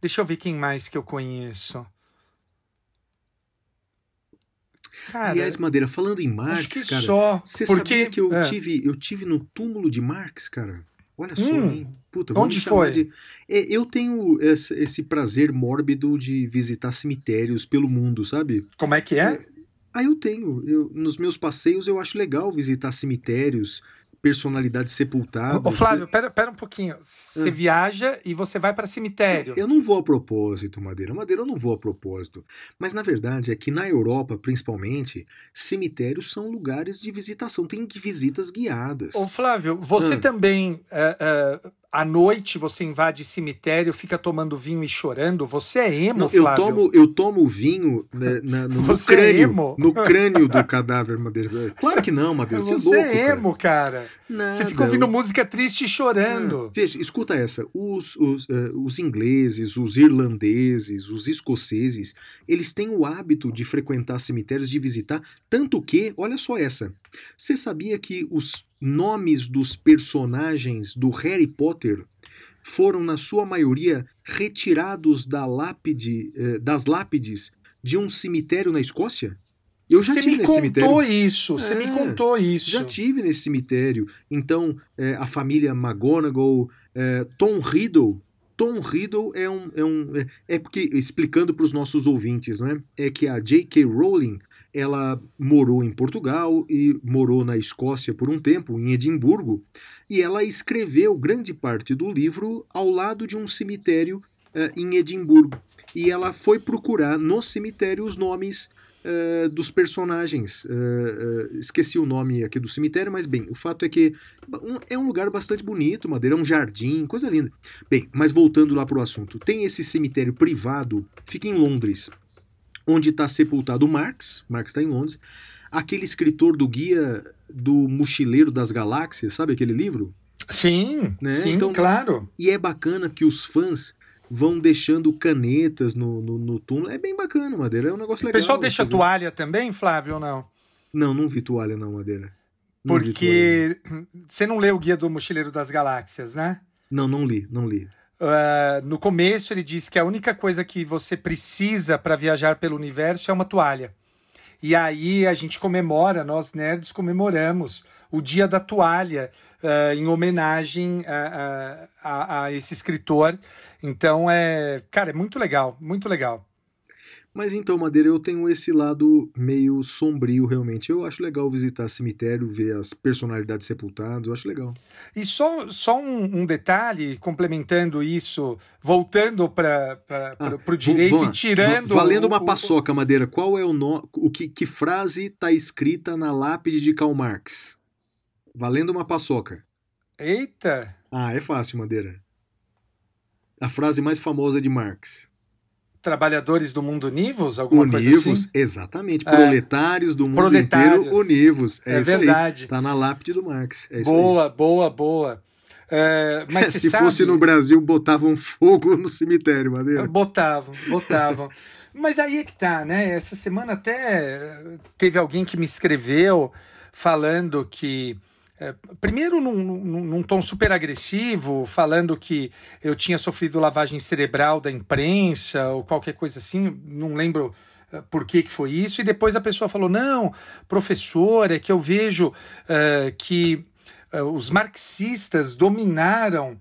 Deixa eu ver quem mais que eu conheço. Cara, Aliás, Madeira, falando em Marx, cara, só você porque sabia que eu, é. tive, eu tive no túmulo de Marx, cara? Olha só, hum, hein? Puta, onde foi? De... É, eu tenho esse, esse, prazer mórbido de visitar cemitérios pelo mundo, sabe? Como é que é? é ah, eu tenho. Eu, nos meus passeios eu acho legal visitar cemitérios, personalidades sepultadas. Ô, Flávio, pera, pera um pouquinho. Você Ah. viaja e você vai para cemitério. Eu não vou a propósito, Madeira. Madeira, eu não vou a propósito. Mas na verdade é que na Europa, principalmente, cemitérios são lugares de visitação. Tem visitas guiadas. Ô, Flávio, você Ah. também, é, é, à noite, você invade cemitério, fica tomando vinho e chorando? Você é emo, Não, eu Flávio? tomo, eu tomo vinho né, na- no, no Você é crânio, emo? no crânio do cadáver, Madeira. Claro que não, Madeira. Você, Você é louco, é cara. emo, cara. Nada. Você fica ouvindo música triste e chorando. Ah, Veja, escuta essa. Os, os, eh, os ingleses, os irlandeses, os escoceses, eles têm o hábito de frequentar cemitérios, de visitar, tanto que, olha só essa. Você sabia que os nomes dos personagens do Harry Potter foram, na sua maioria, retirados da lápide, eh, das lápides de um cemitério na Escócia? Eu já Você tive me nesse contou cemitério. isso, você me É, contou isso. Já tive nesse cemitério. Então, é, a família McGonagall, é, Tom Riddle. Tom Riddle é um. É, um, é, é porque, explicando para os nossos ouvintes, não é? É que a J.K. Rowling ela morou em Portugal e morou na Escócia por um tempo, em Edimburgo, e ela escreveu grande parte do livro ao lado de um cemitério eh, em Edimburgo. E ela foi procurar no cemitério os nomes eh, dos personagens. Eh, esqueci o nome aqui do cemitério, mas bem, o fato é que um- é um lugar bastante bonito, Madeira, é um jardim, coisa linda. Bem, mas voltando lá para o assunto, tem esse cemitério privado, fica em Londres, onde está sepultado o Marx, Marx está em Londres, aquele escritor do Guia do Mochileiro das Galáxias, sabe aquele livro? Sim, Né? sim, Então- claro. E é bacana que os fãs vão deixando canetas no, no, no túmulo. É bem bacana, Madeira. É um negócio O legal. pessoal deixa toalha também, Flávio, ou não? Não, não vi toalha, não, Madeira. Não vi toalha, Porque você não leu o Guia do Mochileiro das Galáxias, né? não. não, não li, não li. Ah, no começo ele diz que a única coisa que você precisa para viajar pelo universo é uma toalha. E aí a gente comemora, nós nerds comemoramos o dia da toalha ah, em homenagem a, a- a- a esse escritor. Então é, cara, é muito legal, muito legal. Mas então, Madeira, eu tenho esse lado meio sombrio, realmente. Eu acho legal visitar cemitério, ver as personalidades sepultadas, eu acho legal. E só, só um, um detalhe, complementando isso, voltando para Ah, o direito vamos e tirando. Valendo o- uma o- paçoca, Madeira, qual é o no... o que, que frase está escrita na lápide de Karl Marx? Valendo uma paçoca. Eita! Ah, é fácil, Madeira. A frase mais famosa de Marx. Trabalhadores do mundo univos? Alguma coisa Univos, assim? exatamente. É. Proletários do mundo Proletários. inteiro, univos. É, É, isso aí. verdade. Tá na lápide do Marx. É aí. Boa, boa, boa. É, mas Se sabe- fosse no Brasil, botavam fogo no cemitério, Madeira. Botavam, botavam. Mas aí é que tá, né? Essa semana até teve alguém que me escreveu falando que. É, primeiro, num, num, num tom super agressivo, falando que eu tinha sofrido lavagem cerebral da imprensa ou qualquer coisa assim, não lembro é, por que, que foi isso, e depois a pessoa falou: não, professor, é que eu vejo é, que é, os marxistas dominaram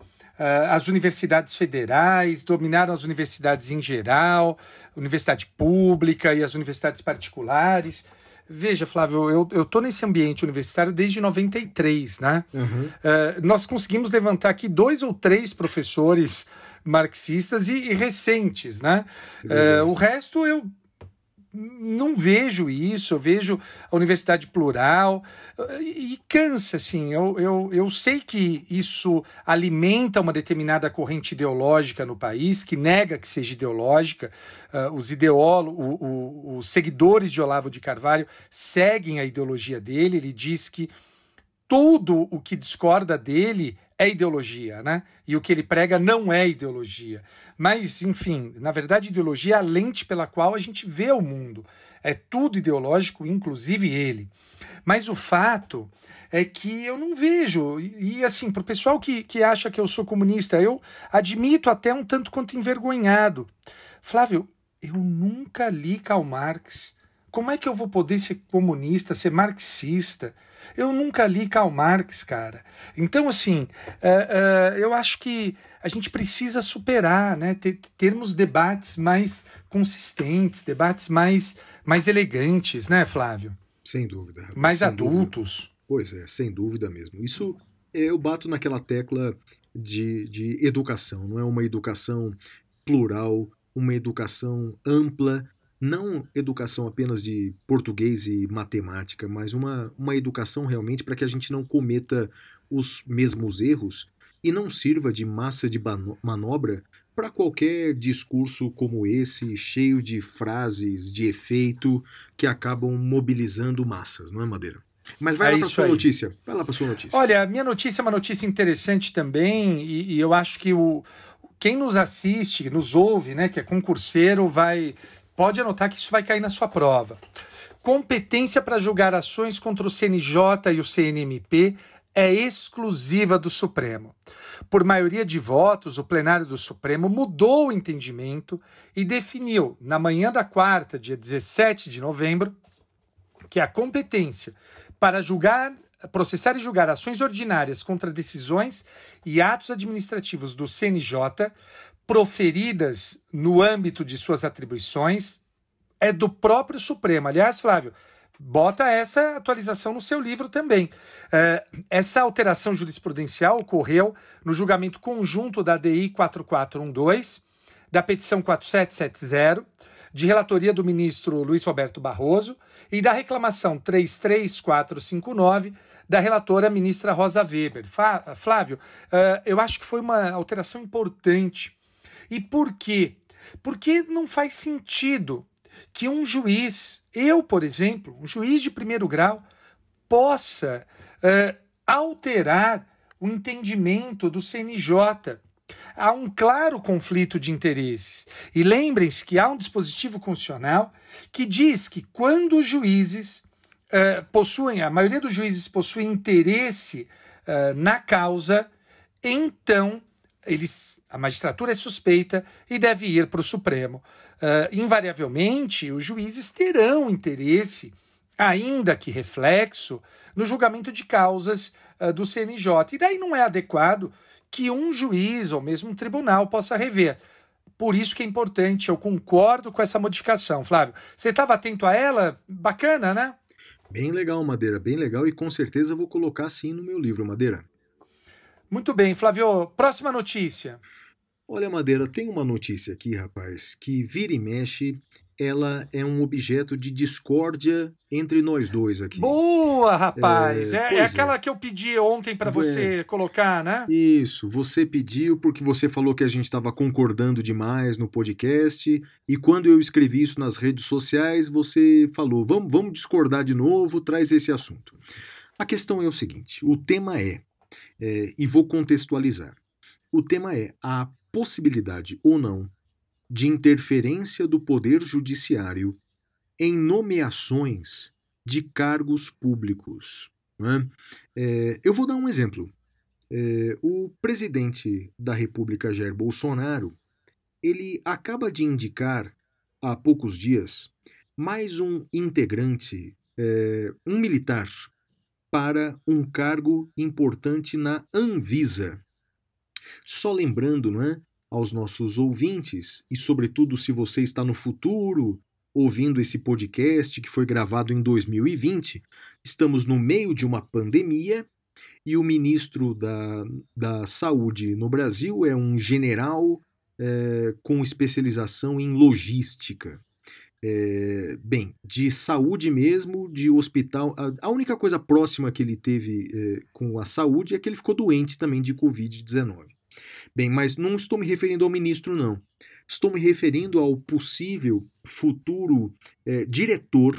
as universidades federais, dominaram as universidades em geral, universidade pública e as universidades particulares. Veja, Flávio, eu, eu tô nesse ambiente universitário desde 93, né? Aham. Eh, nós conseguimos levantar aqui dois ou três professores marxistas e, e recentes, né? Eh, o resto eu não vejo isso, eu vejo a universidade plural e, cansa, assim. Eu, eu, eu sei que isso alimenta uma determinada corrente ideológica no país, que nega que seja ideológica. Ah, os ideólogos, os seguidores de Olavo de Carvalho seguem a ideologia dele. Ele diz que tudo o que discorda dele é ideologia, né? E o que ele prega não é ideologia. Mas, enfim, na verdade, ideologia é a lente pela qual a gente vê o mundo. É tudo ideológico, inclusive ele. Mas o fato é que eu não vejo. E, e, assim, para o pessoal que, que acha que eu sou comunista, eu admito até um tanto quanto envergonhado. Flávio, eu nunca li Karl Marx. Como é que eu vou poder ser comunista, ser marxista? Eu nunca li Karl Marx, cara. Então, assim, é, é, eu acho que a gente precisa superar, né? Ter, termos debates mais consistentes, debates mais, mais elegantes, né, Flávio? Sem dúvida. Mais sem dúvida. adultos. Pois é, sem dúvida mesmo. Isso é, eu bato naquela tecla de, de educação, não é uma educação plural, uma educação ampla, não educação apenas de português e matemática, mas uma, uma educação realmente para que a gente não cometa os mesmos erros e não sirva de massa de manobra para qualquer discurso como esse, cheio de frases de efeito que acabam mobilizando massas, não é, Madeira? Mas vai é lá para sua aí. notícia. Vai lá para sua notícia. Olha, minha notícia é uma notícia interessante também e, e, eu acho que o quem nos assiste, nos ouve, né, que é concurseiro, vai pode anotar que isso vai cair na sua prova. Competência para julgar ações contra o CNJ e o CNMP é exclusiva do Supremo. Por maioria de votos, o plenário do Supremo mudou o entendimento e definiu, na manhã da quarta, dia 17 de novembro, que a competência para julgar, processar e julgar ações ordinárias contra decisões e atos administrativos do CNJ proferidas no âmbito de suas atribuições é do próprio Supremo. Aliás, Flávio, bota essa atualização no seu livro também. É, essa alteração jurisprudencial ocorreu no julgamento conjunto da DI 4412, da petição 4770, de relatoria do ministro Luiz Roberto Barroso e da reclamação 33459 da relatora ministra Rosa Weber. Flávio, uh, eu acho que foi uma alteração importante. E por quê? Porque não faz sentido que um juiz, eu, por exemplo, um juiz de primeiro grau, possa uh, alterar o entendimento do CNJ. Há um claro conflito de interesses. E lembrem-se que há um dispositivo constitucional que diz que quando os juízes uh, possuem, a maioria dos juízes possui interesse uh, na causa, então eles, a magistratura é suspeita e deve ir para o Supremo uh, invariavelmente os juízes terão interesse, ainda que reflexo, no julgamento de causas uh, do CNJ. E daí não é adequado que um juiz ou mesmo um tribunal possa rever. Por isso que é importante, eu concordo com essa modificação. Flávio, você estava atento a ela? Bacana, né? Bem legal, Madeira, bem legal e com certeza vou colocar sim no meu livro, Madeira. Muito bem, Flávio. Próxima notícia. Olha, Madeira, tem uma notícia aqui, rapaz, que vira e mexe, ela é um objeto de discórdia entre nós dois aqui. Boa, rapaz! É, é, é aquela é. que eu pedi ontem para você é. colocar, né? Isso, você pediu porque você falou que a gente estava concordando demais no podcast, e quando eu escrevi isso nas redes sociais, você falou: vamos, vamos discordar de novo, traz esse assunto. A questão é o seguinte: o tema é, é e vou contextualizar. O tema é a possibilidade ou não de interferência do Poder Judiciário em nomeações de cargos públicos. Né? É, eu vou dar um exemplo. É, o presidente da República, Jair Bolsonaro, ele acaba de indicar há poucos dias mais um integrante, é, um militar, para um cargo importante na Anvisa. Só lembrando, não é, aos nossos ouvintes, e sobretudo se você está no futuro ouvindo esse podcast que foi gravado em 2020, estamos no meio de uma pandemia e o ministro da, da Saúde no Brasil é um general é, com especialização em logística. É, bem, de saúde mesmo, de hospital. A, a única coisa próxima que ele teve é, com a saúde é que ele ficou doente também de Covid-19. Bem, mas não estou me referindo ao ministro, não. Estou me referindo ao possível futuro é, diretor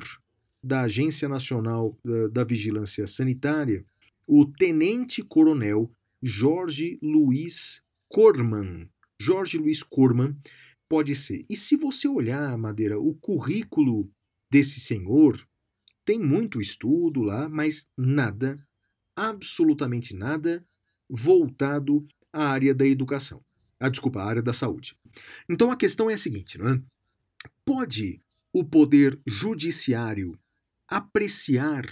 da Agência Nacional é, da Vigilância Sanitária, o tenente-coronel Jorge Luiz Corman. Jorge Luiz Corman pode ser. E se você olhar, Madeira, o currículo desse senhor, tem muito estudo lá, mas nada, absolutamente nada, voltado à área da educação. Ah, desculpa, a área da saúde. Então a questão é a seguinte, não é? Pode o poder judiciário apreciar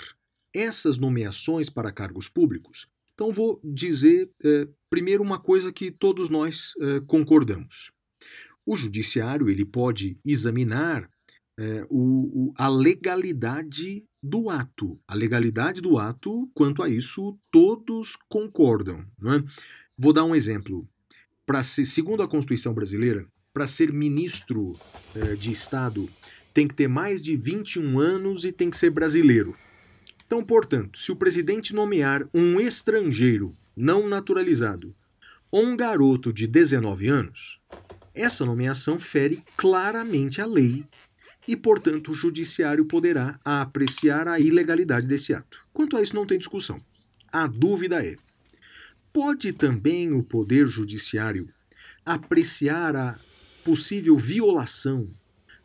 essas nomeações para cargos públicos? Então vou dizer é, primeiro uma coisa que todos nós é, concordamos. O judiciário ele pode examinar é, o, o, a legalidade do ato. A legalidade do ato, quanto a isso, todos concordam. Né? Vou dar um exemplo. Para ser, segundo a Constituição brasileira, para ser ministro é, de Estado, tem que ter mais de 21 anos e tem que ser brasileiro. Então, portanto, se o presidente nomear um estrangeiro não naturalizado ou um garoto de 19 anos, essa nomeação fere claramente a lei e, portanto, o judiciário poderá apreciar a ilegalidade desse ato. Quanto a isso, não tem discussão. A dúvida é: pode também o Poder Judiciário apreciar a possível violação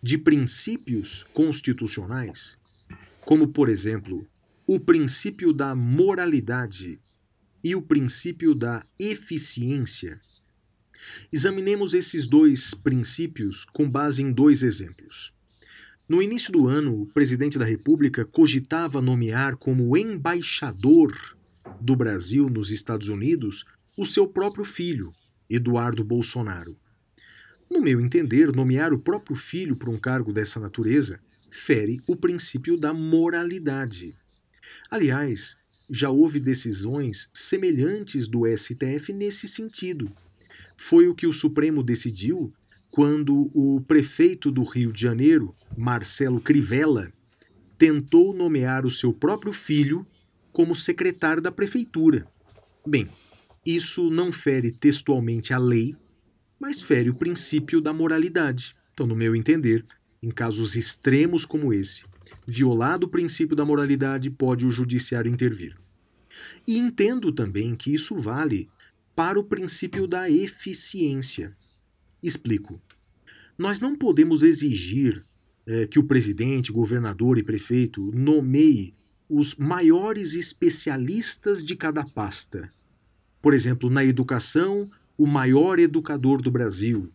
de princípios constitucionais, como, por exemplo, o princípio da moralidade e o princípio da eficiência? Examinemos esses dois princípios com base em dois exemplos. No início do ano, o presidente da República cogitava nomear como embaixador do Brasil nos Estados Unidos o seu próprio filho, Eduardo Bolsonaro. No meu entender, nomear o próprio filho para um cargo dessa natureza fere o princípio da moralidade. Aliás, já houve decisões semelhantes do STF nesse sentido. Foi o que o Supremo decidiu quando o prefeito do Rio de Janeiro, Marcelo Crivella, tentou nomear o seu próprio filho como secretário da prefeitura. Bem, isso não fere textualmente a lei, mas fere o princípio da moralidade. Então, no meu entender, em casos extremos como esse, violado o princípio da moralidade, pode o judiciário intervir. E entendo também que isso vale para o princípio da eficiência. Explico. Nós não podemos exigir é, que o presidente, governador e prefeito nomeie os maiores especialistas de cada pasta. Por exemplo, na educação, o maior educador do Brasil.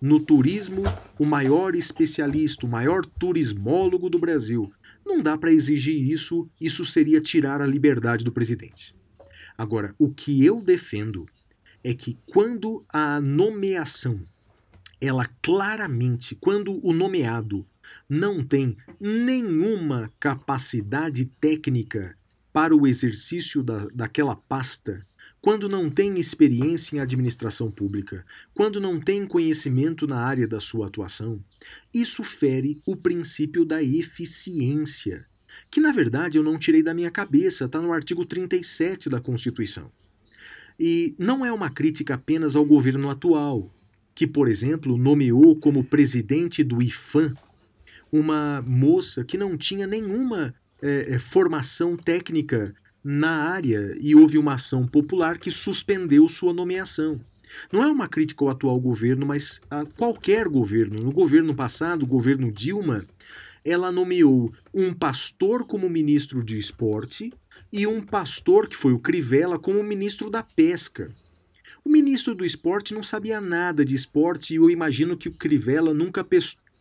No turismo, o maior especialista, o maior turismólogo do Brasil. Não dá para exigir isso, isso seria tirar a liberdade do presidente. Agora, o que eu defendo é que quando a nomeação ela claramente, quando o nomeado não tem nenhuma capacidade técnica para o exercício da, daquela pasta, quando não tem experiência em administração pública, quando não tem conhecimento na área da sua atuação, isso fere o princípio da eficiência, que na verdade eu não tirei da minha cabeça, está no artigo 37 da Constituição. E não é uma crítica apenas ao governo atual, que, por exemplo, nomeou como presidente do IFAM uma moça que não tinha nenhuma é, formação técnica na área e houve uma ação popular que suspendeu sua nomeação. Não é uma crítica ao atual governo, mas a qualquer governo. No governo passado, o governo Dilma, ela nomeou um pastor como ministro de esporte e um pastor, que foi o Crivella, como ministro da pesca. O ministro do esporte não sabia nada de esporte e eu imagino que o Crivella nunca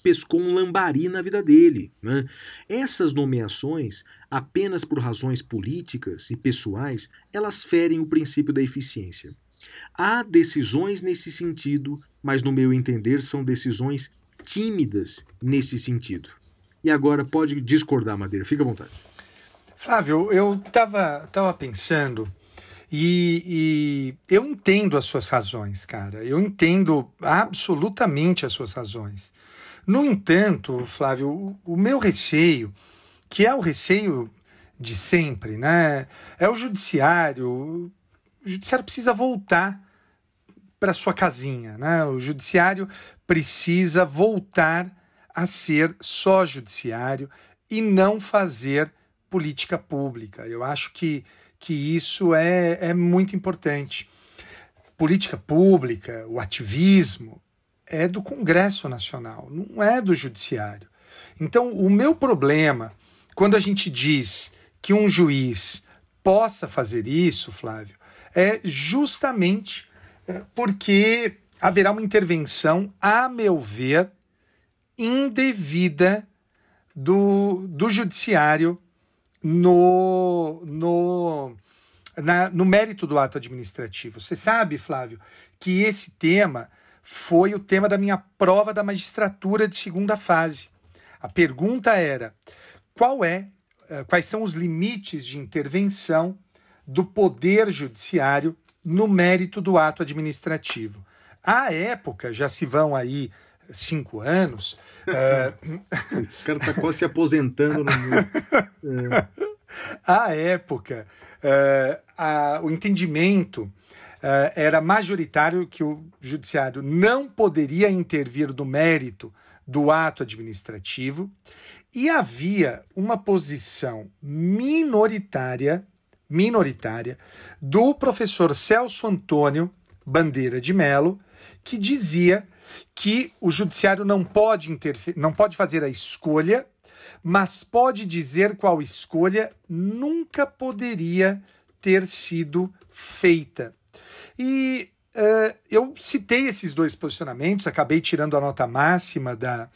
pescou um lambari na vida dele. Né? Essas nomeações, apenas por razões políticas e pessoais, elas ferem o princípio da eficiência. Há decisões nesse sentido, mas no meu entender são decisões tímidas nesse sentido. E agora pode discordar, Madeira, fica à vontade. Flávio, eu estava tava pensando e, e, eu entendo as suas razões, cara. Eu entendo absolutamente as suas razões. No entanto, Flávio, o, meu receio, que é o receio de sempre, né? É o judiciário. O judiciário precisa voltar para sua casinha, né? O judiciário precisa voltar a ser só judiciário e não fazer política pública. Eu acho que que isso é, é muito importante. Política pública, o ativismo, é do Congresso Nacional, não é do Judiciário. Então, o meu problema, quando a gente diz que um juiz possa fazer isso, Flávio, é justamente é, porque haverá uma intervenção, a meu ver, indevida do, do Judiciário no, no, na, no mérito do ato administrativo. Você sabe, Flávio, que esse tema foi o tema da minha prova da magistratura de segunda fase. A pergunta era: qual é, uh, quais são os limites de intervenção do poder judiciário no mérito do ato administrativo? À época, já se vão aí cinco anos. uh... Esse cara está quase se aposentando no mundo. É. À época, uh, a, o entendimento era majoritário que o judiciário não poderia intervir no mérito do ato administrativo e havia uma posição minoritária minoritária do professor Celso Antônio Bandeira de Melo, que dizia que o judiciário não pode não pode fazer a escolha, mas pode dizer qual escolha nunca poderia ter sido feita. E uh, eu citei esses dois posicionamentos, acabei tirando a nota máxima da,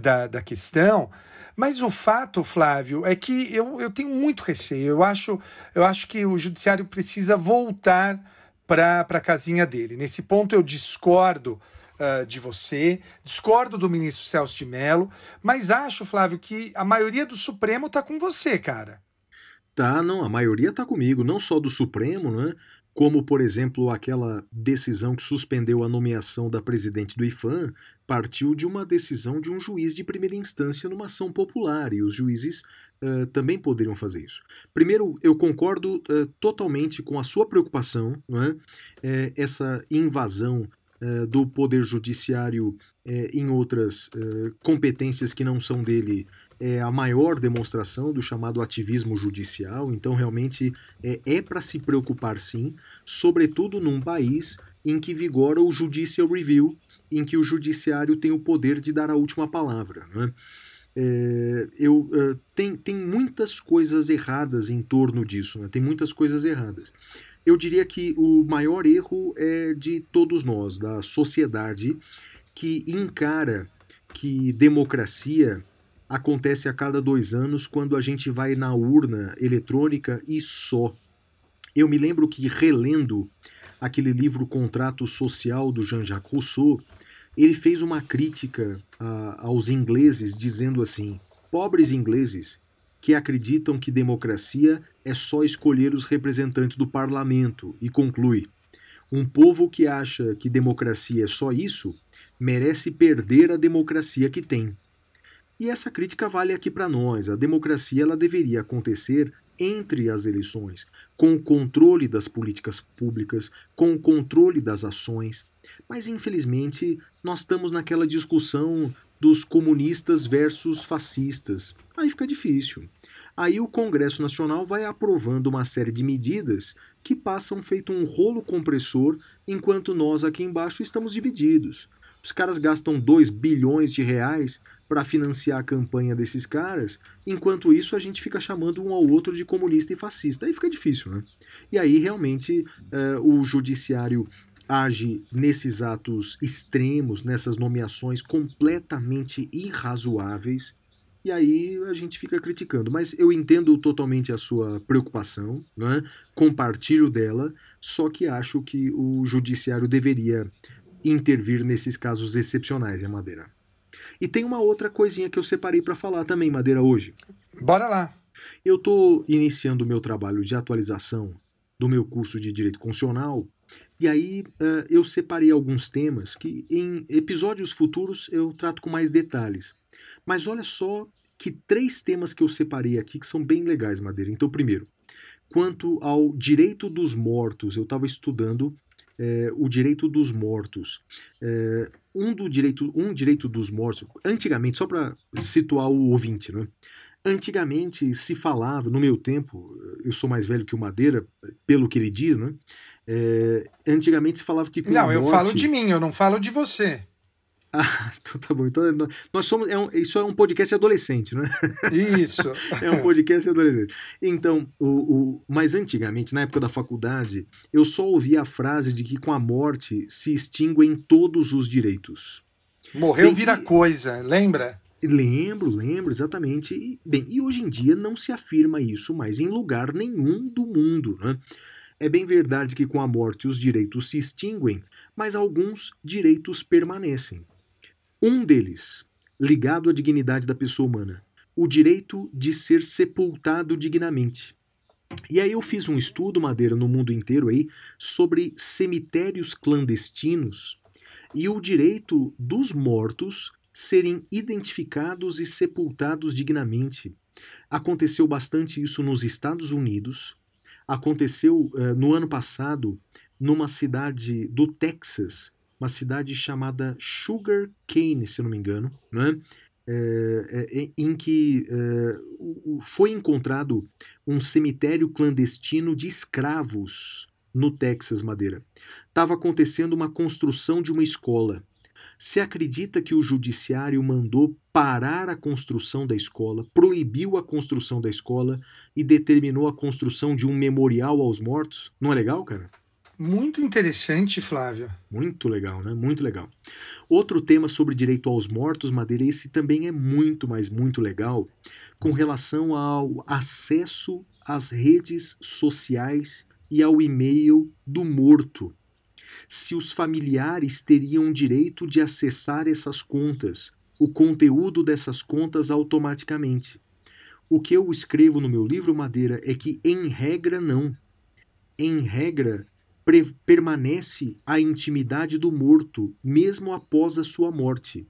da, da questão, mas o fato, Flávio, é que eu, eu tenho muito receio. Eu acho, eu acho que o judiciário precisa voltar para a casinha dele. Nesse ponto eu discordo uh, de você, discordo do ministro Celso de Mello, mas acho, Flávio, que a maioria do Supremo está com você, cara. Tá, não, a maioria está comigo, não só do Supremo, né? Como, por exemplo, aquela decisão que suspendeu a nomeação da presidente do IFAM, partiu de uma decisão de um juiz de primeira instância numa ação popular, e os juízes uh, também poderiam fazer isso. Primeiro, eu concordo uh, totalmente com a sua preocupação, é? é, essa invasão uh, do Poder Judiciário em outras competências que não são dele é a maior demonstração do chamado ativismo judicial, então realmente é, é para se preocupar sim, sobretudo num país em que vigora o Judicial Review, em que o judiciário tem o poder de dar a última palavra. Né? É, eu, uh, tem, tem muitas coisas erradas em torno disso, né? tem muitas coisas erradas. Eu diria que o maior erro é de todos nós, da sociedade, que encara que democracia acontece a cada dois anos quando a gente vai na urna eletrônica e só. Eu me lembro que relendo aquele livro Contrato Social do Jean-Jacques Rousseau, ele fez uma crítica a, aos ingleses dizendo assim: pobres ingleses que acreditam que democracia é só escolher os representantes do parlamento e conclui: um povo que acha que democracia é só isso merece perder a democracia que tem. E essa crítica vale aqui para nós. A democracia ela deveria acontecer entre as eleições, com o controle das políticas públicas, com o controle das ações. Mas infelizmente nós estamos naquela discussão dos comunistas versus fascistas. Aí fica difícil. Aí o Congresso Nacional vai aprovando uma série de medidas que passam feito um rolo compressor, enquanto nós aqui embaixo estamos divididos. Os caras gastam 2 bilhões de reais para financiar a campanha desses caras, enquanto isso a gente fica chamando um ao outro de comunista e fascista. Aí fica difícil, né? E aí realmente uh, o judiciário age nesses atos extremos, nessas nomeações completamente irrazoáveis. E aí a gente fica criticando. Mas eu entendo totalmente a sua preocupação, né? compartilho dela, só que acho que o judiciário deveria intervir nesses casos excepcionais, é Madeira. E tem uma outra coisinha que eu separei para falar também, Madeira, hoje. Bora lá. Eu estou iniciando o meu trabalho de atualização do meu curso de Direito Constitucional e aí uh, eu separei alguns temas que em episódios futuros eu trato com mais detalhes. Mas olha só que três temas que eu separei aqui que são bem legais, Madeira. Então, primeiro, quanto ao direito dos mortos, eu estava estudando é, o direito dos mortos. É, um, do direito, um direito dos mortos, antigamente, só para situar o ouvinte, né? Antigamente se falava, no meu tempo, eu sou mais velho que o Madeira, pelo que ele diz, né? É, antigamente se falava que. não, eu falo de mim, eu não falo de você. Ah, então tá bom. Então, nós somos. É um, isso é um podcast adolescente, né? Isso. é um podcast adolescente. Então, o, o, mas antigamente, na época da faculdade, eu só ouvia a frase de que com a morte se extinguem todos os direitos. Morreu bem, vira coisa, lembra? Lembro, lembro, exatamente. E, bem, e hoje em dia não se afirma isso mais em lugar nenhum do mundo, né? É bem verdade que com a morte os direitos se extinguem, mas alguns direitos permanecem. Um deles ligado à dignidade da pessoa humana. O direito de ser sepultado dignamente. E aí eu fiz um estudo, Madeira, no mundo inteiro aí, sobre cemitérios clandestinos e o direito dos mortos serem identificados e sepultados dignamente. Aconteceu bastante isso nos Estados Unidos, aconteceu uh, no ano passado numa cidade do Texas, uma cidade chamada Sugar Cane, se eu não me engano, né? É, é, em que é, foi encontrado um cemitério clandestino de escravos no Texas, Madeira. Estava acontecendo uma construção de uma escola. Se acredita que o judiciário mandou parar a construção da escola, proibiu a construção da escola e determinou a construção de um memorial aos mortos? Não é legal, cara? Muito interessante, Flávio. Muito legal, né? Muito legal. Outro tema sobre direito aos mortos, Madeira, esse também é muito, mas muito legal, com relação ao acesso às redes sociais e ao e-mail do morto se os familiares teriam direito de acessar essas contas, o conteúdo dessas contas automaticamente. O que eu escrevo no meu livro Madeira é que, em regra, não. Em regra, permanece a intimidade do morto, mesmo após a sua morte.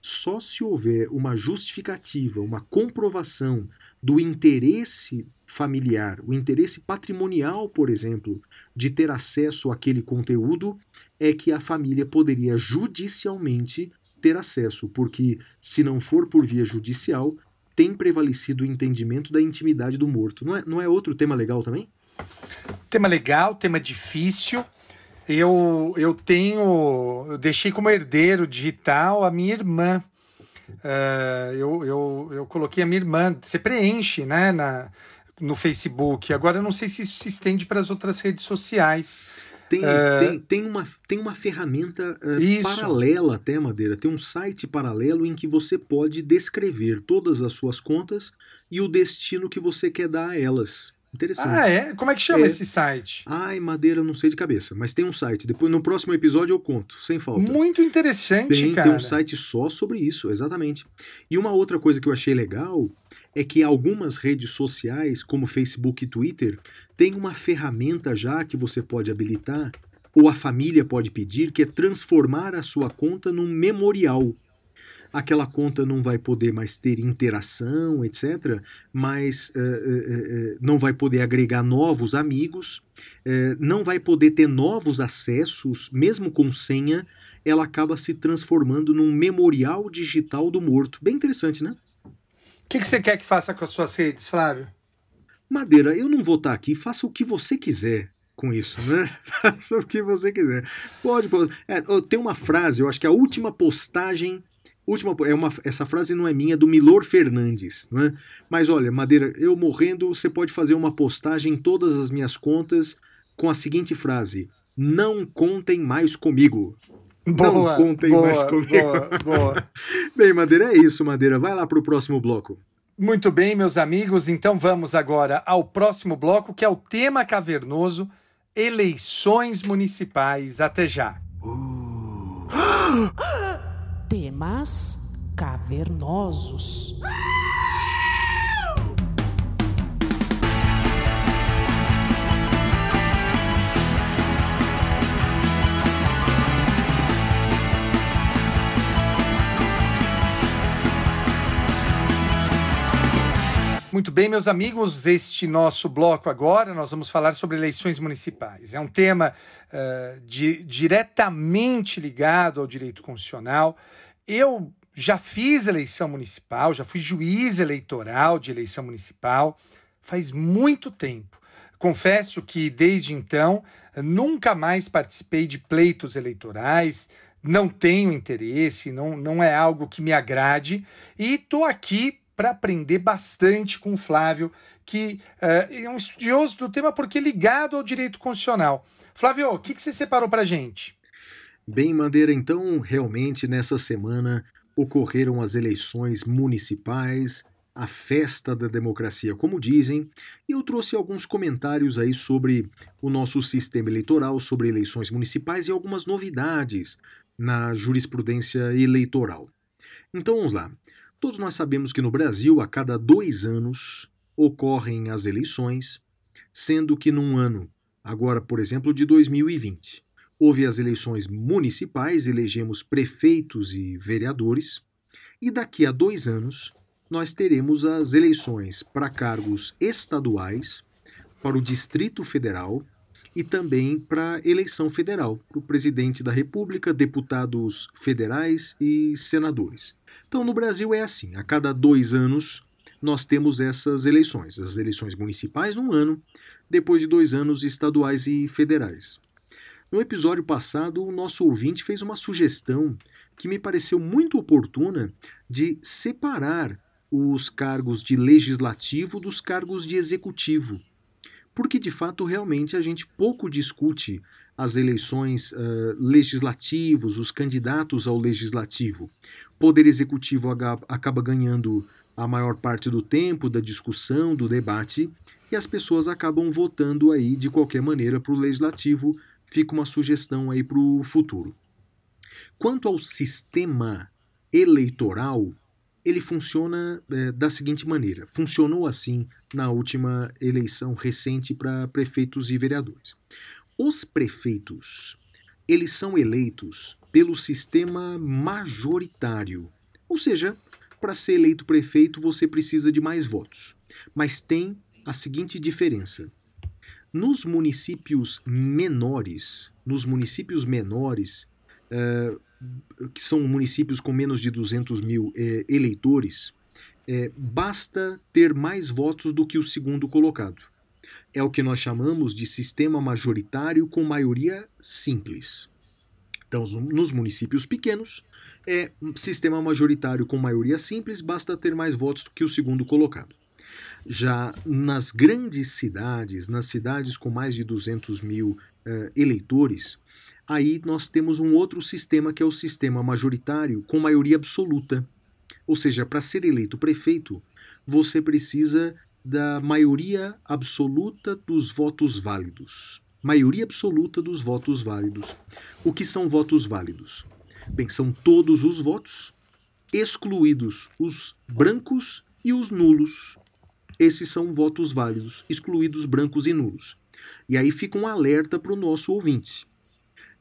Só se houver uma justificativa, uma comprovação do interesse familiar, o interesse patrimonial, por exemplo, de ter acesso àquele conteúdo, é que a família poderia judicialmente ter acesso, porque se não for por via judicial, tem prevalecido o entendimento da intimidade do morto. Não é, não é outro tema legal também? Tema legal, tema difícil. Eu, eu tenho. Eu deixei como herdeiro digital a minha irmã. Uh, eu, eu, eu coloquei a minha irmã, você preenche né, na, no Facebook. Agora eu não sei se isso se estende para as outras redes sociais. Tem, uh, tem, tem, uma, tem uma ferramenta uh, paralela até, Madeira. Tem um site paralelo em que você pode descrever todas as suas contas e o destino que você quer dar a elas. Interessante. Ah, é? Como é que chama é. esse site? Ai, Madeira, não sei de cabeça, mas tem um site. Depois, no próximo episódio eu conto, sem falta. Muito interessante, tem, cara. Tem um site só sobre isso, exatamente. E uma outra coisa que eu achei legal é que algumas redes sociais, como Facebook e Twitter, têm uma ferramenta já que você pode habilitar, ou a família pode pedir, que é transformar a sua conta num memorial aquela conta não vai poder mais ter interação, etc., mas uh, uh, uh, não vai poder agregar novos amigos, não vai poder ter novos acessos, mesmo com senha, ela acaba se transformando num memorial digital do morto. Bem interessante, né? O que, que você quer que faça com as suas redes, Flávio? Madeira, eu não vou estar aqui, faça o que você quiser com isso, né? Faça o que você quiser. Pode, pode. É, tem uma frase, eu acho que a última postagem Última, é uma, essa frase não é minha, é do Milor Fernandes, não é? Mas olha, Madeira, eu morrendo, você pode fazer uma postagem em todas as minhas contas com a seguinte frase: Não contem mais comigo. Boa, não contem boa, mais comigo. Boa, boa. bem, Madeira, é isso, Madeira. Vai lá para o próximo bloco. Muito bem, meus amigos. Então vamos agora ao próximo bloco, que é o tema cavernoso: eleições municipais. Até já. Uh. temas cavernosos. Muito bem, meus amigos, este nosso bloco agora nós vamos falar sobre eleições municipais. É um tema uh, de, diretamente ligado ao direito constitucional eu já fiz eleição municipal, já fui juiz eleitoral de eleição municipal faz muito tempo. Confesso que desde então nunca mais participei de pleitos eleitorais, não tenho interesse, não, não é algo que me agrade e estou aqui para aprender bastante com o Flávio, que uh, é um estudioso do tema porque ligado ao direito constitucional. Flávio, o que, que você separou para gente? Bem, Madeira, então realmente nessa semana ocorreram as eleições municipais, a festa da democracia, como dizem, e eu trouxe alguns comentários aí sobre o nosso sistema eleitoral, sobre eleições municipais e algumas novidades na jurisprudência eleitoral. Então vamos lá. Todos nós sabemos que no Brasil, a cada dois anos, ocorrem as eleições, sendo que num ano, agora por exemplo de 2020, houve as eleições municipais, elegemos prefeitos e vereadores, e daqui a dois anos nós teremos as eleições para cargos estaduais, para o Distrito Federal e também para eleição federal, para o presidente da República, deputados federais e senadores. Então, no Brasil é assim: a cada dois anos nós temos essas eleições, as eleições municipais num ano, depois de dois anos estaduais e federais. No episódio passado, o nosso ouvinte fez uma sugestão que me pareceu muito oportuna de separar os cargos de legislativo dos cargos de executivo porque de fato realmente a gente pouco discute as eleições uh, legislativas, os candidatos ao legislativo. O Poder Executivo acaba ganhando a maior parte do tempo da discussão, do debate, e as pessoas acabam votando aí de qualquer maneira para o legislativo. Fica uma sugestão aí para o futuro. Quanto ao sistema eleitoral, ele funciona é, da seguinte maneira: funcionou assim na última eleição recente para prefeitos e vereadores. Os prefeitos, eles são eleitos pelo sistema majoritário, ou seja, para ser eleito prefeito você precisa de mais votos. Mas tem a seguinte diferença: nos municípios menores, nos municípios menores, uh, que são municípios com menos de 200 mil é, eleitores, é, basta ter mais votos do que o segundo colocado. É o que nós chamamos de sistema majoritário com maioria simples. Então, nos municípios pequenos, é sistema majoritário com maioria simples, basta ter mais votos do que o segundo colocado. Já nas grandes cidades, nas cidades com mais de 200 mil é, eleitores, aí nós temos um outro sistema que é o sistema majoritário com maioria absoluta. Ou seja, para ser eleito prefeito, você precisa da maioria absoluta dos votos válidos. Maioria absoluta dos votos válidos. O que são votos válidos? Bem, são todos os votos, excluídos os brancos e os nulos. Esses são votos válidos, excluídos brancos e nulos. E aí fica um alerta para o nosso ouvinte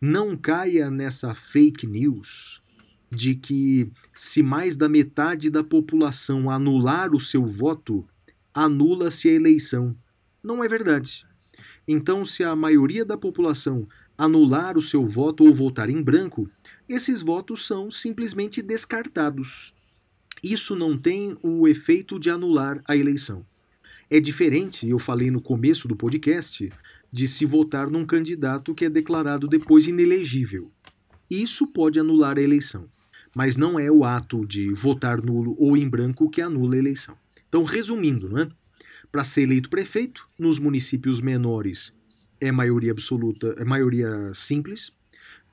não caia nessa fake news de que se mais da metade da população anular o seu voto, anula-se a eleição. Não é verdade. Então, se a maioria da população anular o seu voto ou votar em branco, esses votos são simplesmente descartados. Isso não tem o efeito de anular a eleição. É diferente, eu falei no começo do podcast, de se votar num candidato que é declarado depois inelegível. Isso pode anular a eleição, mas não é o ato de votar nulo ou em branco que anula a eleição. Então, resumindo, né? para ser eleito prefeito, nos municípios menores é maioria absoluta, é maioria simples.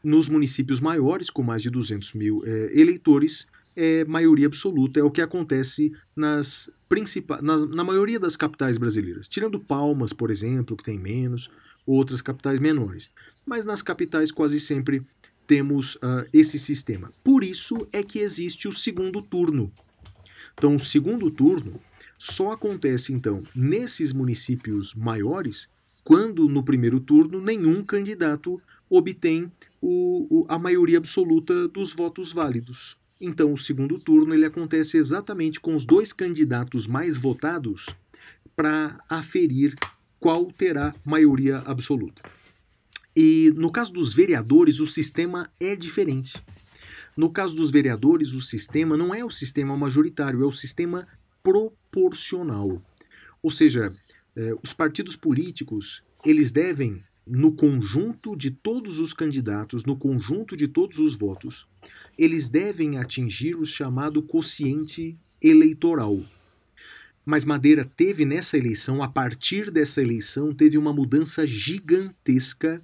Nos municípios maiores, com mais de 200 mil é, eleitores, é maioria absoluta, é o que acontece nas principais, na, na maioria das capitais brasileiras, tirando Palmas, por exemplo, que tem menos, outras capitais menores. Mas nas capitais quase sempre temos uh, esse sistema. Por isso é que existe o segundo turno. Então, o segundo turno só acontece então nesses municípios maiores quando no primeiro turno nenhum candidato obtém o, o, a maioria absoluta dos votos válidos. Então, o segundo turno ele acontece exatamente com os dois candidatos mais votados para aferir qual terá maioria absoluta. E no caso dos vereadores, o sistema é diferente. No caso dos vereadores, o sistema não é o sistema majoritário, é o sistema proporcional. Ou seja, eh, os partidos políticos eles devem, no conjunto de todos os candidatos, no conjunto de todos os votos, eles devem atingir o chamado quociente eleitoral. Mas Madeira teve nessa eleição, a partir dessa eleição, teve uma mudança gigantesca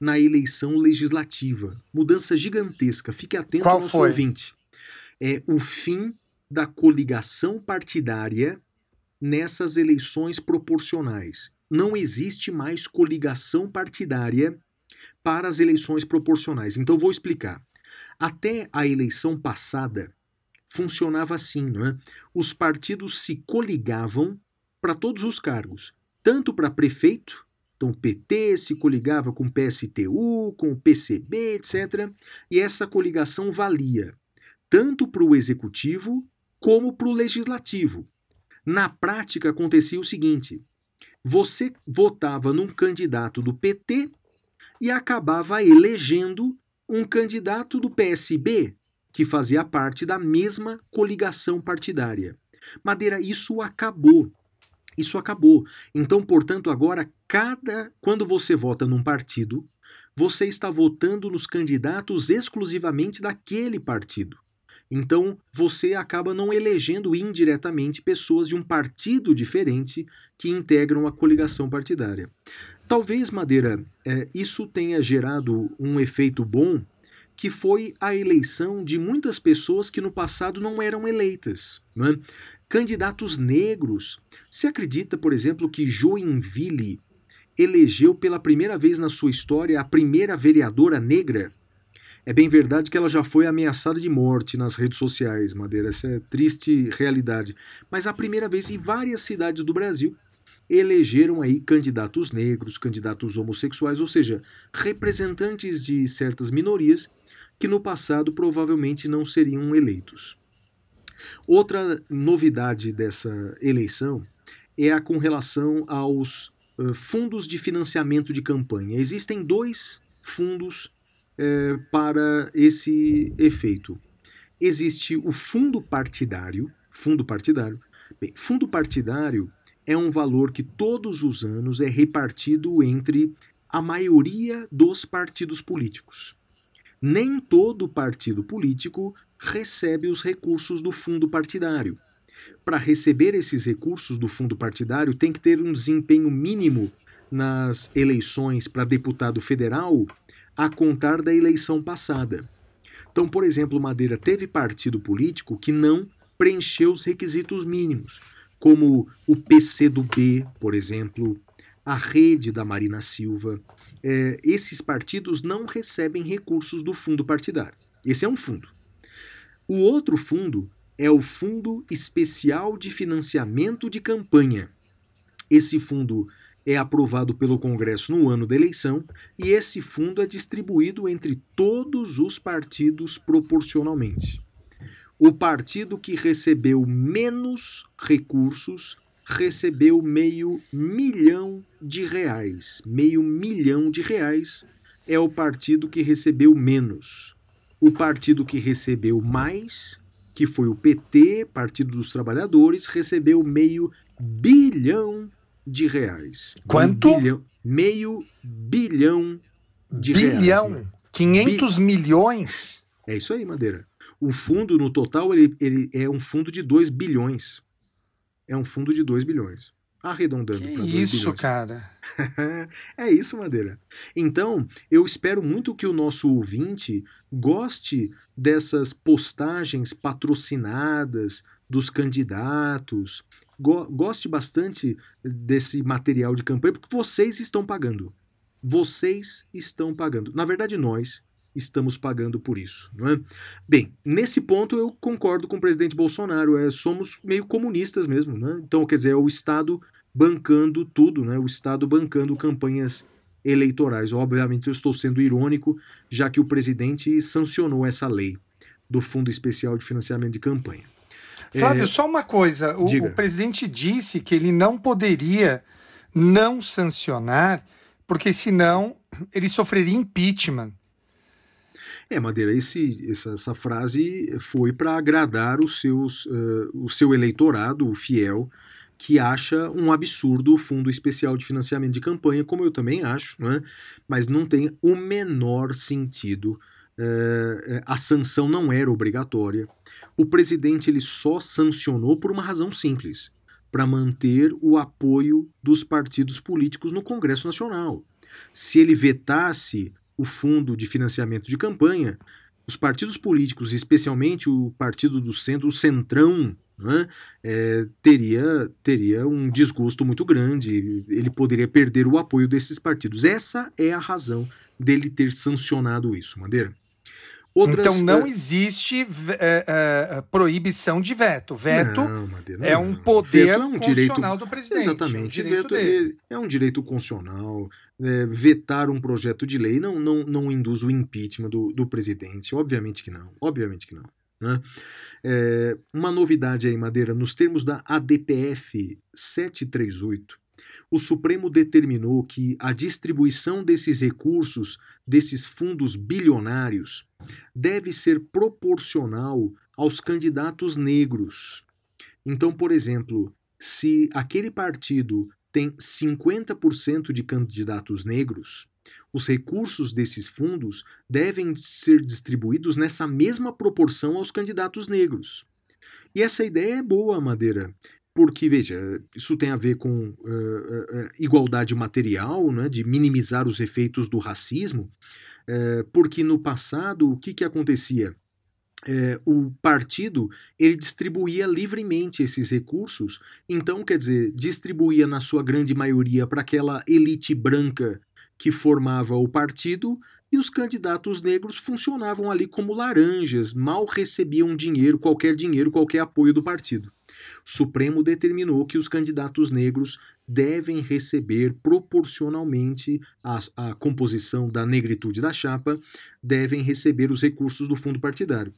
na eleição legislativa. Mudança gigantesca. Fique atento Qual ao foi? ouvinte. É o fim da coligação partidária nessas eleições proporcionais. Não existe mais coligação partidária para as eleições proporcionais. Então vou explicar. Até a eleição passada, funcionava assim, não é? Os partidos se coligavam para todos os cargos, tanto para prefeito, então o PT se coligava com o PSTU, com o PCB, etc. E essa coligação valia tanto para o executivo como para o legislativo. Na prática acontecia o seguinte: você votava num candidato do PT e acabava elegendo um candidato do PSB, que fazia parte da mesma coligação partidária. Madeira, isso acabou. Isso acabou. Então, portanto, agora cada quando você vota num partido, você está votando nos candidatos exclusivamente daquele partido. Então, você acaba não elegendo indiretamente pessoas de um partido diferente que integram a coligação partidária. Talvez, Madeira, é, isso tenha gerado um efeito bom, que foi a eleição de muitas pessoas que no passado não eram eleitas. Né? Candidatos negros. Se acredita, por exemplo, que Joinville elegeu pela primeira vez na sua história a primeira vereadora negra? É bem verdade que ela já foi ameaçada de morte nas redes sociais, Madeira. Essa é triste realidade. Mas a primeira vez em várias cidades do Brasil elegeram aí candidatos negros, candidatos homossexuais, ou seja, representantes de certas minorias que no passado provavelmente não seriam eleitos. Outra novidade dessa eleição é a com relação aos uh, fundos de financiamento de campanha. Existem dois fundos uh, para esse efeito. Existe o fundo partidário, fundo partidário. Bem, fundo partidário é um valor que todos os anos é repartido entre a maioria dos partidos políticos. Nem todo partido político recebe os recursos do fundo partidário. Para receber esses recursos do fundo partidário, tem que ter um desempenho mínimo nas eleições para deputado federal a contar da eleição passada. Então, por exemplo, Madeira teve partido político que não preencheu os requisitos mínimos como o PCdoB, por exemplo, a rede da Marina Silva. É, esses partidos não recebem recursos do fundo partidário. Esse é um fundo. O outro fundo é o Fundo Especial de Financiamento de Campanha. Esse fundo é aprovado pelo Congresso no ano da eleição e esse fundo é distribuído entre todos os partidos proporcionalmente o partido que recebeu menos recursos recebeu meio milhão de reais. Meio milhão de reais é o partido que recebeu menos. O partido que recebeu mais, que foi o PT, Partido dos Trabalhadores, recebeu meio bilhão de reais. Quanto? Um bilhão, meio bilhão de bilhão. reais. Bilhão? 500 Bi... milhões? É isso aí, Madeira. O fundo, no total, ele, ele é um fundo de 2 bilhões. É um fundo de 2 bilhões. Arredondando para isso, bilhões. cara. é isso, Madeira. Então, eu espero muito que o nosso ouvinte goste dessas postagens patrocinadas dos candidatos, go goste bastante desse material de campanha, porque vocês estão pagando. Vocês estão pagando. Na verdade, nós, estamos pagando por isso. Não é? Bem, nesse ponto eu concordo com o presidente Bolsonaro. É, somos meio comunistas mesmo. Né? Então, quer dizer, é o Estado bancando tudo, né? o Estado bancando campanhas eleitorais. Obviamente, eu estou sendo irônico, já que o presidente sancionou essa lei do Fundo Especial de Financiamento de Campanha. Flávio, é... só uma coisa: o, o presidente disse que ele não poderia não sancionar, porque senão ele sofreria impeachment. É, Madeira, esse, essa, essa frase foi para agradar os seus, uh, o seu eleitorado fiel, que acha um absurdo o Fundo Especial de Financiamento de Campanha, como eu também acho, né? mas não tem o menor sentido. Uh, a sanção não era obrigatória. O presidente ele só sancionou por uma razão simples: para manter o apoio dos partidos políticos no Congresso Nacional. Se ele vetasse o fundo de financiamento de campanha, os partidos políticos, especialmente o partido do centro, o centrão, né, é, teria, teria um desgosto muito grande, ele poderia perder o apoio desses partidos. Essa é a razão dele ter sancionado isso, Madeira. Outras, então não é, existe é, é, proibição de veto. Veto Não, Madeira, é um poder Veto é um constitucional direito- do presidente. Exatamente. Um direito veto é, é um direito constitucional. É, vetar um projeto de lei não, não, não induz o impeachment do, do presidente. Obviamente que não. Obviamente que não. né? É, uma novidade aí, Madeira, nos termos da ADPF 738, o Supremo determinou que a distribuição desses recursos, desses fundos bilionários, deve ser proporcional aos candidatos negros. Então, por exemplo, se aquele partido tem 50% de candidatos negros, os recursos desses fundos devem ser distribuídos nessa mesma proporção aos candidatos negros. E essa ideia é boa, Madeira, porque, veja, isso tem a ver com eh, eh, igualdade material, né, de minimizar os efeitos do racismo, eh, porque no passado, o que, que acontecia? É, o partido ele distribuía livremente esses recursos, então, quer dizer, distribuía na sua grande maioria para aquela elite branca que formava o partido e os candidatos negros funcionavam ali como laranjas, mal recebiam dinheiro, qualquer dinheiro, qualquer apoio do partido. O Supremo determinou que os candidatos negros devem receber proporcionalmente à, à composição da negritude da chapa, devem receber os recursos do fundo partidário.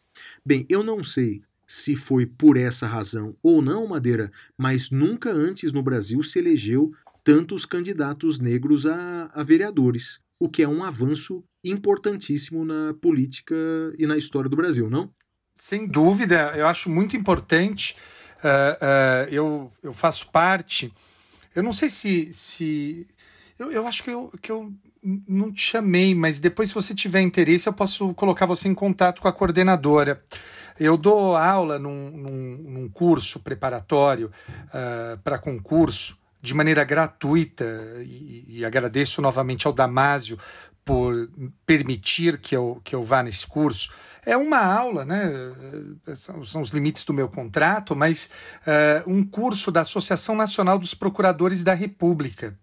Bem, eu não sei se foi por essa razão ou não, Madeira, mas nunca antes no Brasil se elegeu tantos candidatos negros a, a vereadores, o que é um avanço importantíssimo na política e na história do Brasil, não? Sem dúvida, eu acho muito importante. Uh, uh, eu, eu faço parte. Eu não sei se. se eu, eu acho que eu, que eu não te chamei, mas depois, se você tiver interesse, eu posso colocar você em contato com a coordenadora. Eu dou aula num, num, num curso preparatório uh, para concurso de maneira gratuita e, e, agradeço novamente ao Damásio por permitir que eu, que eu vá nesse curso. É uma aula, né? São, são os limites do meu contrato, mas uh, um curso da Associação Nacional dos Procuradores da República.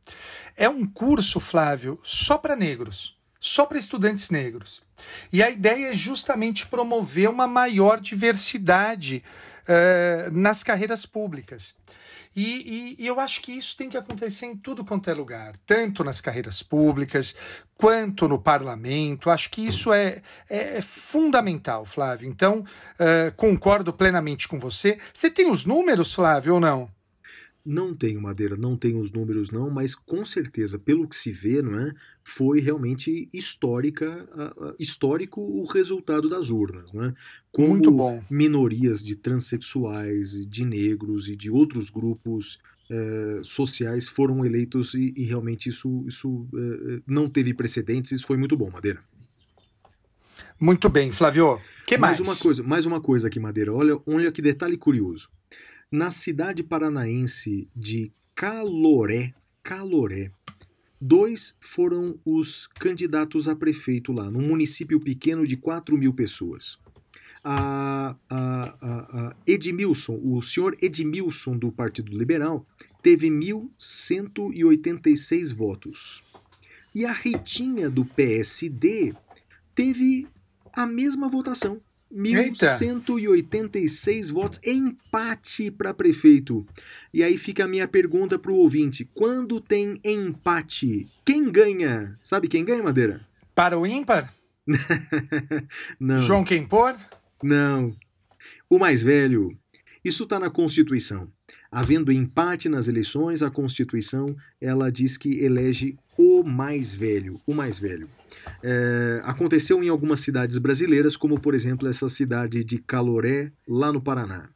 É um curso, Flávio, só para negros, só para estudantes negros. E a ideia é justamente promover uma maior diversidade uh, nas carreiras públicas. E, e, e, eu acho que isso tem que acontecer em tudo quanto é lugar, tanto nas carreiras públicas quanto no parlamento. Acho que isso é, é, é fundamental, Flávio. Então, uh, concordo plenamente com você. Você tem os números, Flávio, ou não? Não tenho, Madeira, não tenho os números não, mas com certeza, pelo que se vê, não é, foi realmente histórica, histórico o resultado das urnas, não é? Como Muito bom. minorias de transexuais, de negros e de outros grupos uh, sociais foram eleitos e, e realmente isso, isso não teve precedentes, isso foi muito bom, Madeira. Muito bem, Flávio. Que mais? mais uma coisa, mais uma coisa aqui, Madeira. Olha, olha que detalhe curioso na cidade paranaense de Caloré, Caloré, dois foram os candidatos a prefeito lá, num município pequeno de 4 mil pessoas. A, a, a, Edmilson, o senhor Edmilson do Partido Liberal, teve 1.186 votos. E a Ritinha do PSD teve a mesma votação, 1.186 votos, empate para prefeito. E aí fica a minha pergunta para o ouvinte: quando tem empate, quem ganha? Sabe quem ganha, Madeira? Para o ímpar? Não. João Quempor? Não. O mais velho. Isso está na Constituição. Havendo empate nas eleições, a Constituição ela diz que elege o mais velho, o mais velho. É, aconteceu em algumas cidades brasileiras, como por exemplo essa cidade de Caloré, lá no Paraná.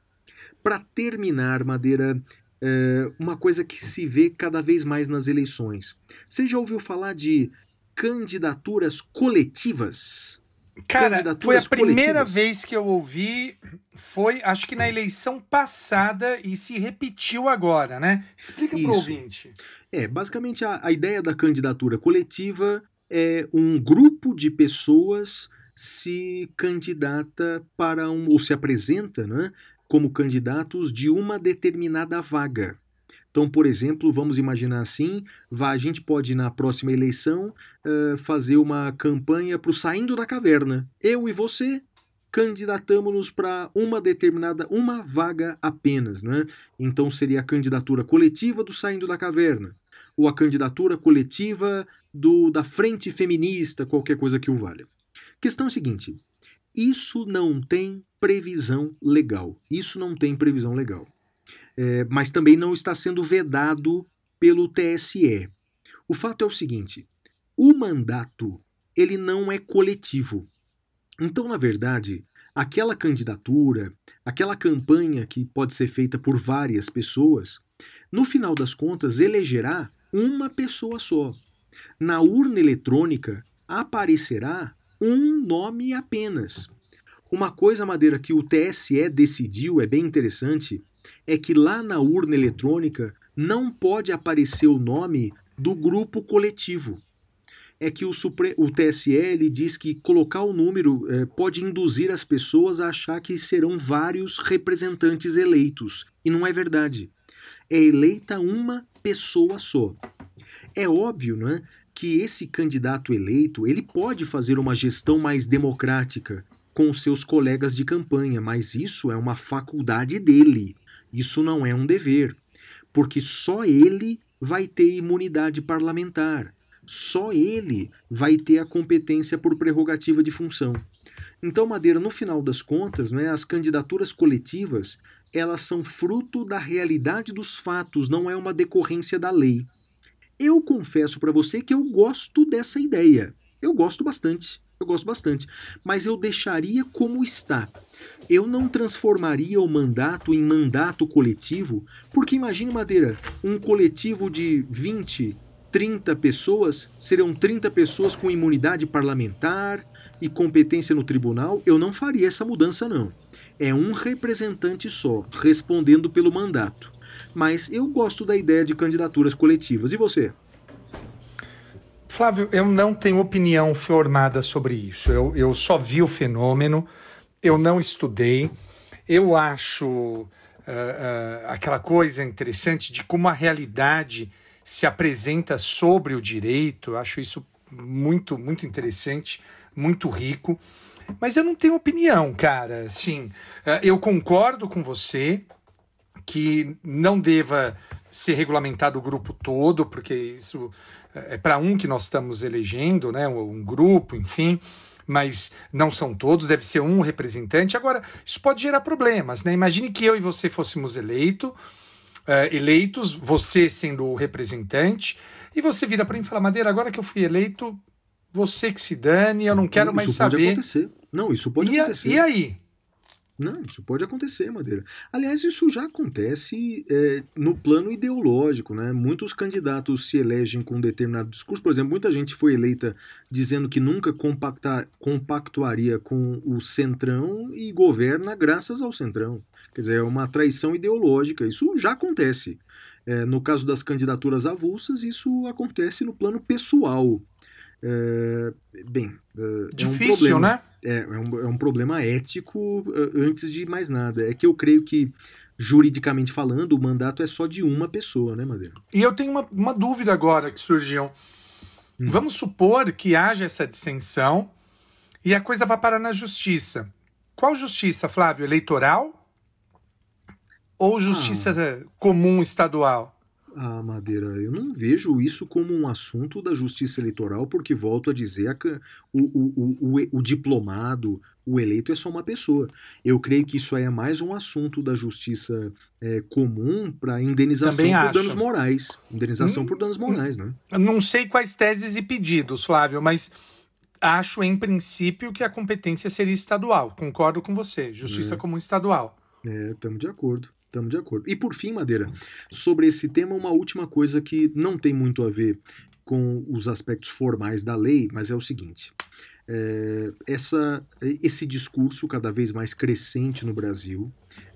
Para terminar, Madeira, é, uma coisa que se vê cada vez mais nas eleições. Você já ouviu falar de candidaturas coletivas? Cara, foi a primeira vez que eu ouvi, foi acho que na eleição passada e se repetiu agora, né? Explica para o ouvinte. É, basicamente a, a ideia da candidatura coletiva é um grupo de pessoas se candidata para um, ou se apresenta né, como candidatos de uma determinada vaga. Então, por exemplo, vamos imaginar assim: a gente pode, na próxima eleição, uh, fazer uma campanha para o Saindo da Caverna. Eu e você candidatamos-nos para uma determinada, uma vaga apenas. Né? Então, seria a candidatura coletiva do Saindo da Caverna, ou a candidatura coletiva do da Frente Feminista, qualquer coisa que o valha. Questão é seguinte: isso não tem previsão legal. Isso não tem previsão legal é, mas também não está sendo vedado pelo TSE. O fato é o seguinte: o mandato ele não é coletivo. Então, na verdade, aquela candidatura, aquela campanha que pode ser feita por várias pessoas, no final das contas elegerá uma pessoa só. Na urna eletrônica aparecerá um nome apenas. Uma coisa, Madeira, que o TSE decidiu, é bem interessante, é que lá na urna eletrônica não pode aparecer o nome do grupo coletivo. É que o, Supre o TSL diz que colocar o número é, pode induzir as pessoas a achar que serão vários representantes eleitos. E não é verdade. É eleita uma pessoa só. É óbvio, não é? que esse candidato eleito ele pode fazer uma gestão mais democrática com seus colegas de campanha, mas isso é uma faculdade dele. Isso não é um dever, porque só ele vai ter imunidade parlamentar, só ele vai ter a competência por prerrogativa de função. Então, Madeira, no final das contas, né, as candidaturas coletivas elas são fruto da realidade dos fatos, não é uma decorrência da lei. Eu confesso para você que eu gosto dessa ideia. Eu gosto bastante. Eu gosto bastante. Mas eu deixaria como está. Eu não transformaria o mandato em mandato coletivo, porque imagine, Madeira, um coletivo de 20, 30 pessoas, seriam 30 pessoas com imunidade parlamentar e competência no tribunal. Eu não faria essa mudança, não. É um representante só, respondendo pelo mandato. Mas eu gosto da ideia de candidaturas coletivas. E você? Flávio, eu não tenho opinião formada sobre isso. Eu, eu só vi o fenômeno, eu não estudei. Eu acho uh, uh, aquela coisa interessante de como a realidade se apresenta sobre o direito. Eu acho isso muito, muito interessante, muito rico. Mas eu não tenho opinião, cara. Sim, uh, eu concordo com você que não deva ser regulamentado o grupo todo, porque isso é para um que nós estamos elegendo, né, um grupo, enfim, mas não são todos, deve ser um representante. Agora, isso pode gerar problemas, né? Imagine que eu e você fôssemos eleito, uh, eleitos, você sendo o representante, e você vira para mim e fala, Madeira, agora que eu fui eleito, você que se dane, eu não quero mais isso saber. Pode acontecer. Não, isso pode e acontecer. E aí? Não, isso pode acontecer, Madeira. Aliás, isso já acontece é, no plano ideológico, né? Muitos candidatos se elegem com um determinado discurso. Por exemplo, muita gente foi eleita dizendo que nunca compactar, compactuaria com o Centrão e governa graças ao Centrão. Quer dizer, é uma traição ideológica. Isso já acontece. É, no caso das candidaturas avulsas, isso acontece no plano pessoal. É, bem, é, Difícil, é um problema. né? É, é um, é um problema ético antes de mais nada. É que eu creio que, juridicamente falando, o mandato é só de uma pessoa, né, Madeira? E eu tenho uma, uma dúvida agora que surgiu. Hum. Vamos supor que haja essa dissensão e a coisa vá parar na justiça. Qual justiça, Flávio? Eleitoral? Ou justiça ah. comum estadual? Ah, Madeira, eu não vejo isso como um assunto da justiça eleitoral, porque volto a dizer que o, o, o, o, diplomado, o eleito é só uma pessoa. Eu creio que isso aí é mais um assunto da justiça é, comum para indenização por danos morais. Indenização Hum, por danos morais, né? Não sei quais teses e pedidos, Flávio, mas acho em princípio que a competência seria estadual. Concordo com você. Justiça É. comum estadual. É, estamos de acordo. Estamos de acordo. E por fim, Madeira, sobre esse tema, uma última coisa que não tem muito a ver com os aspectos formais da lei, mas é o seguinte: é, essa, esse discurso cada vez mais crescente no Brasil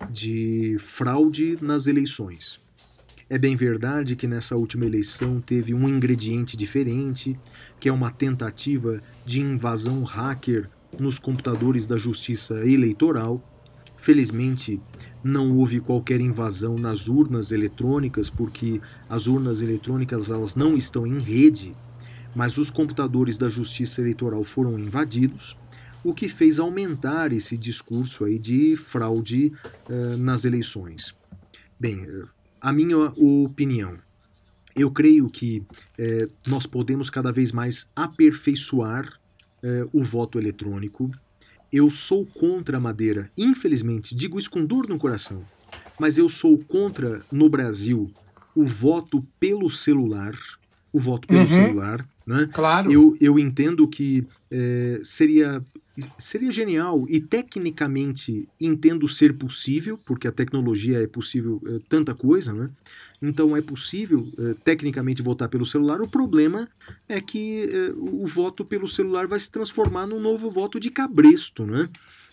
de fraude nas eleições. É bem verdade que nessa última eleição teve um ingrediente diferente, que é uma tentativa de invasão hacker nos computadores da Justiça Eleitoral Felizmente, não houve qualquer invasão nas urnas eletrônicas, porque as urnas eletrônicas elas não estão em rede, mas os computadores da Justiça Eleitoral foram invadidos, o que fez aumentar esse discurso aí de fraude uh, nas eleições. Bem, a minha opinião, eu creio que eh, nós podemos cada vez mais aperfeiçoar eh, o voto eletrônico. Eu sou contra a madeira, infelizmente, digo isso com dor no coração, mas eu sou contra no Brasil o voto pelo celular, o voto pelo uhum. celular. Né? Claro. Eu, eu entendo que é, seria seria genial e tecnicamente entendo ser possível, porque a tecnologia é possível é, tanta coisa, né? Então é possível é, tecnicamente votar pelo celular. O problema é que é, o voto pelo celular vai se transformar num novo voto de cabresto, né?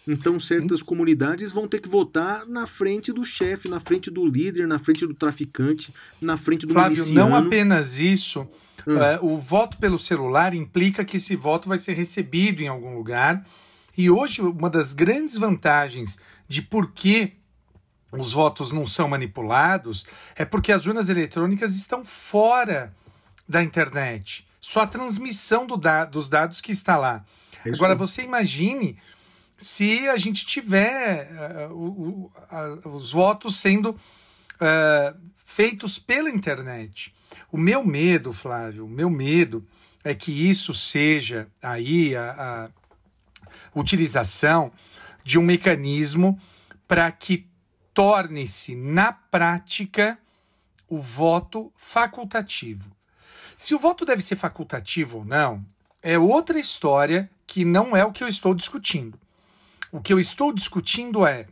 Então certas comunidades vão ter que votar na frente do chefe, na frente do líder, na frente do traficante, na frente do Flávio, miliciano. não apenas isso. Hum. Uh, o voto pelo celular implica que esse voto vai ser recebido em algum lugar. E hoje, uma das grandes vantagens de por que os votos não são manipulados é porque as urnas eletrônicas estão fora da internet. Só a transmissão do da dos dados que está lá. Isso Agora, você imagine se a gente tiver uh, o, uh, os votos sendo uh, feitos pela internet. O meu medo, Flávio, o meu medo é que isso seja aí a, a utilização de um mecanismo para que torne-se na prática o voto facultativo. Se o voto deve ser facultativo ou não, é outra história que não é o que eu estou discutindo. O que eu estou discutindo é: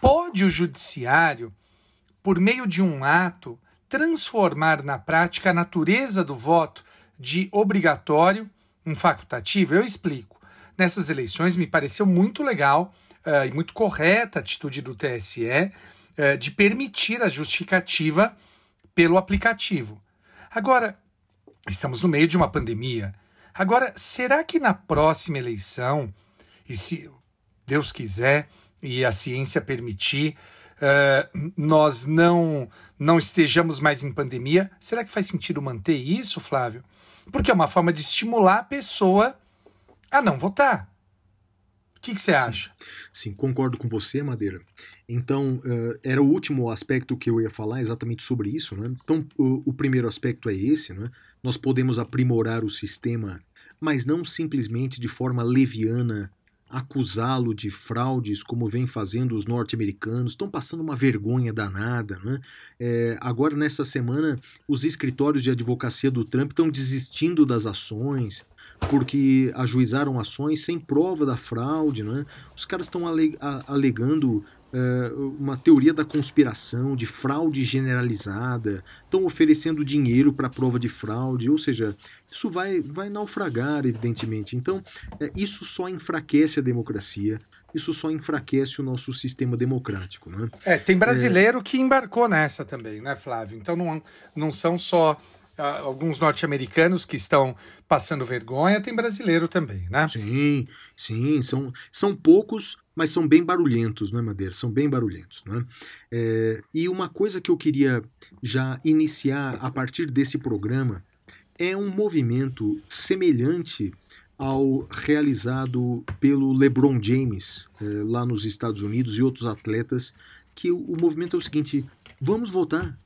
pode o judiciário, por meio de um ato, transformar na prática a natureza do voto de obrigatório em facultativo? Eu explico. Nessas eleições me pareceu muito legal uh, e muito correta a atitude do TSE uh, de permitir a justificativa pelo aplicativo. Agora, estamos no meio de uma pandemia. Agora, será que na próxima eleição, e se Deus quiser e a ciência permitir, uh, nós não, não estejamos mais em pandemia, será que faz sentido manter isso, Flávio? Porque é uma forma de estimular a pessoa a não votar. O que, que você acha? Sim, concordo com você, Madeira. Então, uh, era o último aspecto que eu ia falar exatamente sobre isso. Né? Então, o, o primeiro aspecto é esse: né? nós podemos aprimorar o sistema, mas não simplesmente de forma leviana acusá-lo de fraudes, como vem fazendo os norte-americanos, estão passando uma vergonha danada. Né? É, agora, nessa semana, os escritórios de advocacia do Trump estão desistindo das ações porque ajuizaram ações sem prova da fraude. Né? Os caras estão alegando é, uma teoria da conspiração, de fraude generalizada, estão oferecendo dinheiro para prova de fraude, ou seja, isso vai, vai naufragar, evidentemente. Então, é, isso só enfraquece a democracia, isso só enfraquece o nosso sistema democrático. Né? É, tem brasileiro é... que embarcou nessa também, né, Flávio? Então, não, não são só alguns norte-americanos que estão passando vergonha, tem brasileiro também, né? Sim, sim, são, são poucos, mas são bem barulhentos, não é, Madeira? São bem barulhentos. Né? É, e uma coisa que eu queria já iniciar a partir desse programa é um movimento semelhante ao realizado pelo LeBron James é, lá nos Estados Unidos e outros atletas, que o, o movimento é o seguinte: vamos votar,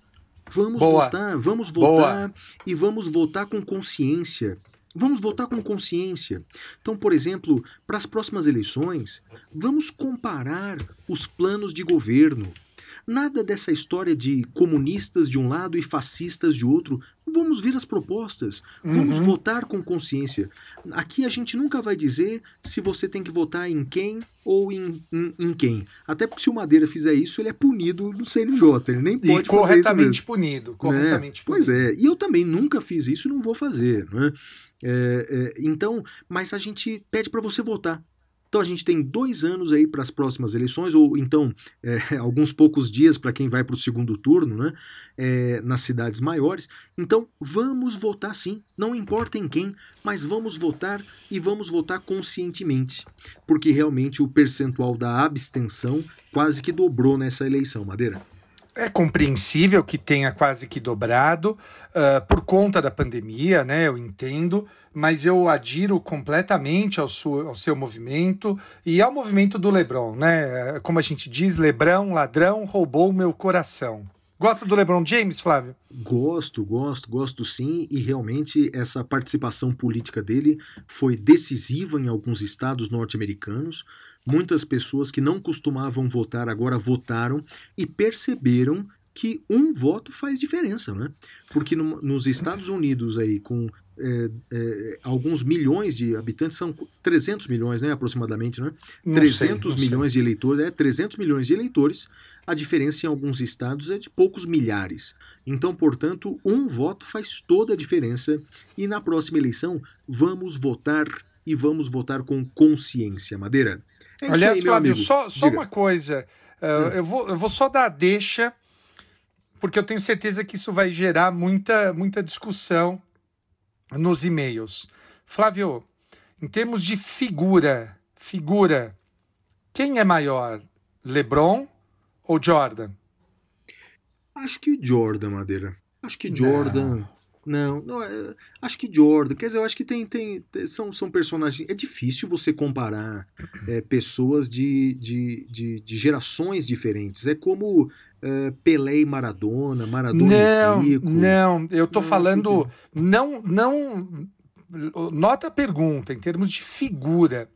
vamos Boa. votar, vamos votar Boa. e vamos votar com consciência. Vamos votar com consciência. Então, por exemplo, para as próximas eleições, vamos comparar os planos de governo. Nada dessa história de comunistas de um lado e fascistas de outro. Vamos ver as propostas. Vamos uhum. votar com consciência. Aqui a gente nunca vai dizer se você tem que votar em quem ou em, em, em quem. Até porque se o Madeira fizer isso, ele é punido no CNJ. Ele nem pode e fazer corretamente punido. Corretamente né? punido. Pois é. E eu também nunca fiz isso e não vou fazer. Né? É, é, então, mas a gente pede para você votar. Então a gente tem dois anos aí para as próximas eleições, ou então é, alguns poucos dias para quem vai para o segundo turno, né? É, nas cidades maiores. Então vamos votar sim, não importa em quem, mas vamos votar e vamos votar conscientemente, porque realmente o percentual da abstenção quase que dobrou nessa eleição, Madeira. É compreensível que tenha quase que dobrado uh, por conta da pandemia, né? Eu entendo, mas eu adiro completamente ao, seu, ao seu movimento e ao movimento do Lebron, né? Como a gente diz, Lebrão, ladrão, roubou meu coração. Gosta do LeBron James, Flávio? Gosto, gosto, gosto sim, e realmente essa participação política dele foi decisiva em alguns estados norte-americanos. Muitas pessoas que não costumavam votar agora votaram e perceberam que um voto faz diferença, né? Porque no, nos Estados Unidos aí com é, é, alguns milhões de habitantes, são 300 milhões, né, aproximadamente, né? Não 300 sei, milhões sei. de eleitores, é 300 milhões de eleitores. A diferença em alguns estados é de poucos milhares. Então, portanto, um voto faz toda a diferença e na próxima eleição vamos votar e vamos votar com consciência, Madeira. É Aliás, aí, Flávio, só, só uma coisa. Uh, eu, vou, eu vou só dar a deixa, porque eu tenho certeza que isso vai gerar muita, muita discussão nos e-mails. Flávio, em termos de figura, figura, quem é maior, LeBron ou Jordan? Acho que o Jordan, Madeira. Acho que Jordan. Não. Não, não é, acho que Jordan, quer dizer, eu acho que tem, tem são, são personagens. É difícil você comparar é, pessoas de, de, de, de, gerações diferentes. É como é, Pelé e Maradona, Maradona não, e Zico. Não, eu tô não, falando. Não, não. Nota a pergunta, em termos de figura.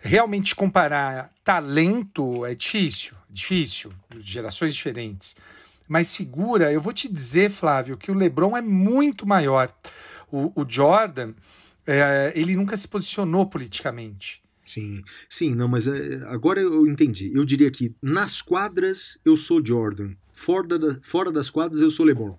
Realmente comparar talento é difícil, difícil, gerações diferentes mais segura, eu vou te dizer, Flávio, que o LeBron é muito maior. O, o Jordan, é, ele nunca se posicionou politicamente. Sim, sim, não, mas é, agora eu entendi. Eu diria que nas quadras eu sou Jordan, fora, da, fora das quadras eu sou LeBron.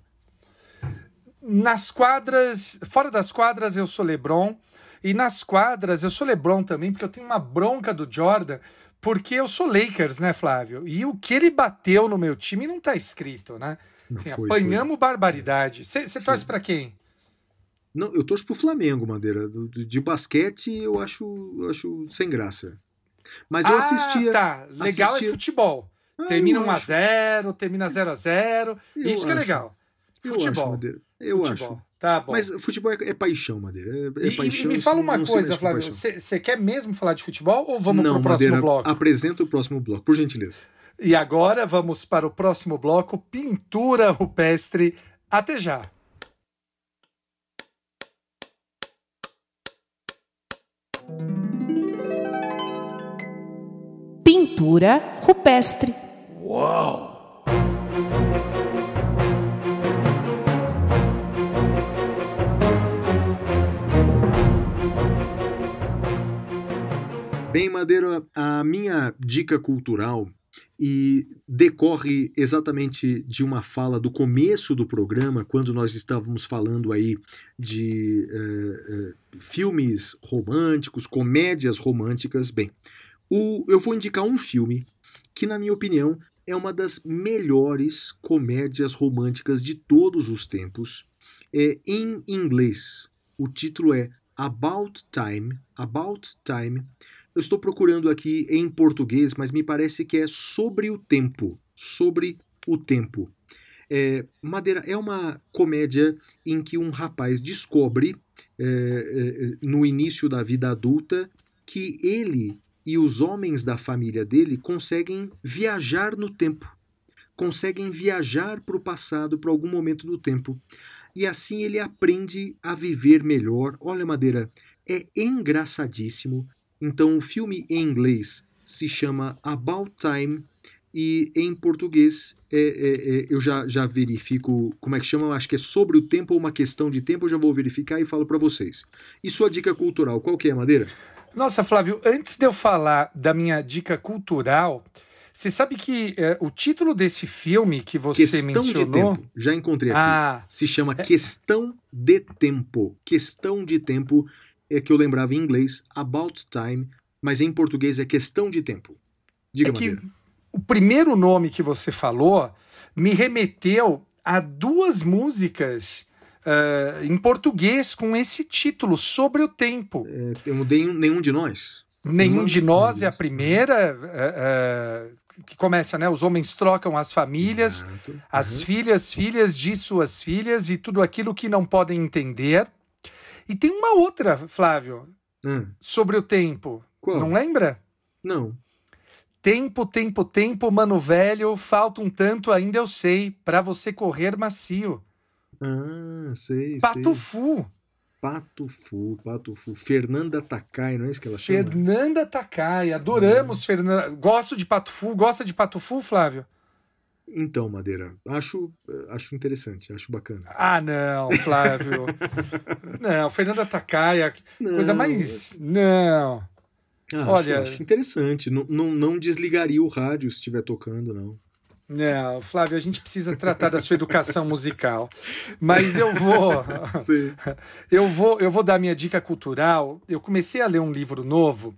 Nas quadras, fora das quadras eu sou LeBron. E nas quadras eu sou LeBron também, porque eu tenho uma bronca do Jordan, porque eu sou Lakers, né, Flávio? E o que ele bateu no meu time não tá escrito, né? Assim, foi, apanhamos foi. barbaridade. Você torce para quem? Não, eu torço pro Flamengo, Madeira. De basquete eu acho, eu acho sem graça. Mas eu ah, assistia. Tá, legal assistia... é futebol. Ah, termina 1x0, termina 0x0. Isso acho. que é legal. Futebol. Eu acho, eu futebol. acho. Tá bom. Mas futebol é, é paixão, Madeira. É, é e, paixão, e me fala uma coisa, Flávio. Você quer mesmo falar de futebol ou vamos para o próximo Madeira, bloco? Apresenta o próximo bloco, por gentileza. E agora vamos para o próximo bloco: pintura rupestre. Até já. Pintura rupestre. Uau! Bem, Madeira, a minha dica cultural e decorre exatamente de uma fala do começo do programa, quando nós estávamos falando aí de uh, uh, filmes românticos, comédias românticas. Bem, o, eu vou indicar um filme que, na minha opinião, é uma das melhores comédias românticas de todos os tempos. É em inglês. O título é About Time. About Time eu estou procurando aqui em português, mas me parece que é sobre o tempo. Sobre o tempo. É, Madeira é uma comédia em que um rapaz descobre, é, é, no início da vida adulta, que ele e os homens da família dele conseguem viajar no tempo, conseguem viajar para o passado, para algum momento do tempo. E assim ele aprende a viver melhor. Olha, Madeira, é engraçadíssimo, então o filme em inglês se chama About Time e em português é, é, é, eu já, já verifico como é que chama, acho que é sobre o tempo ou uma questão de tempo, eu já vou verificar e falo para vocês. E sua dica cultural, qual que é, Madeira? Nossa, Flávio, antes de eu falar da minha dica cultural, você sabe que é, o título desse filme que você Questão mencionou... de tempo, já encontrei aqui. Ah, se chama. Questão de Tempo. Questão de Tempo é que eu lembrava em inglês, About Time, mas em português é questão de tempo. Diga, é que o primeiro nome que você falou me remeteu a duas músicas uh, em português com esse título, Sobre o Tempo. É, eu mudei um- nenhum de nós. Nenhum de nós é a primeira, uh, uh, que começa, né? Os homens trocam as famílias, Exato. as Uhum. filhas, filhas de suas filhas e tudo aquilo que não podem entender. E tem uma outra, Flávio, Hum, sobre o tempo. Qual? Não lembra? Não. Tempo, tempo, tempo, mano velho, falta um tanto, ainda eu sei, pra você correr macio. Ah, sei, Pato sei. Fu, Pato Fu, Pato Fu. Fernanda Takai, não é isso que ela chama? Fernanda Takai, adoramos Fernanda. Gosto de Pato Fu, gosta de Pato Fu, Flávio? Então, Madeira, acho, eh, acho interessante, acho bacana. Ah, não, Flávio. não, Fernanda Takai, a coisa mais. Não. Ah, acho- Olha- acho, interessante. Não, não, não desligaria o rádio se estiver tocando, não. Não, Flávio, a gente precisa tratar da sua educação musical. Mas eu vou. Sei. Eu vou, eu vou dar minha dica cultural. Eu comecei a ler um livro novo.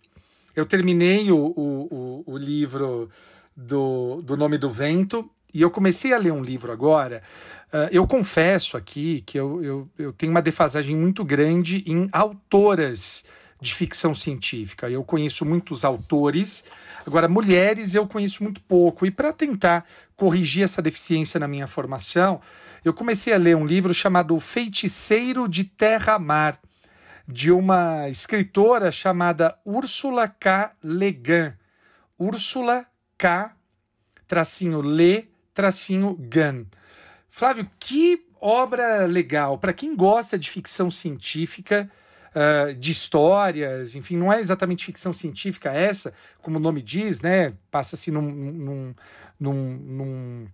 Eu terminei o, o, o, o livro do, do Nome do Vento e eu comecei a ler um livro agora. Ah, eu confesso aqui que eu, eu, eu tenho uma defasagem muito grande em autoras de ficção científica. Eu conheço muitos autores, agora mulheres eu conheço muito pouco. E para tentar corrigir essa deficiência na minha formação, eu comecei a ler um livro chamado Feiticeiro de Terra-Mar, de uma escritora chamada Úrsula K. Le Guin. Úrsula K. tracinho Le tracinho Gun. Flávio, que obra legal. Para quem gosta de ficção científica, ah, de histórias, enfim, não é exatamente ficção científica essa, como o nome diz, né? Passa-se num, num, num, num,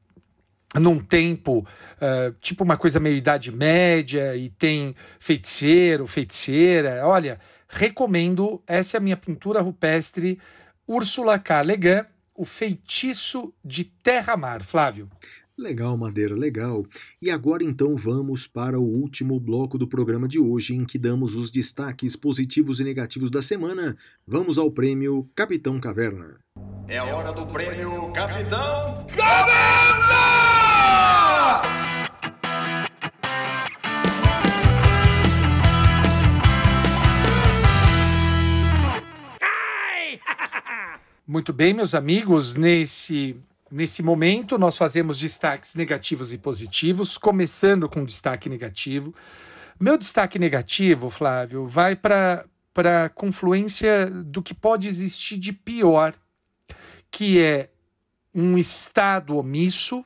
num tempo, ah, tipo uma coisa meio Idade Média, e tem feiticeiro, feiticeira. Olha, recomendo, essa é a minha pintura rupestre, Úrsula K. Le Guin, O Feitiço de Terra-Mar. Flávio. Legal, Madeira, legal. E agora então vamos para o último bloco do programa de hoje, em que damos os destaques positivos e negativos da semana. Vamos ao prêmio Capitão Caverna. É hora do prêmio Capitão Muito bem, meus amigos, nesse, nesse momento nós fazemos destaques negativos e positivos, começando com destaque negativo. Meu destaque negativo, Flávio, vai para a confluência do que pode existir de pior, que é um Estado omisso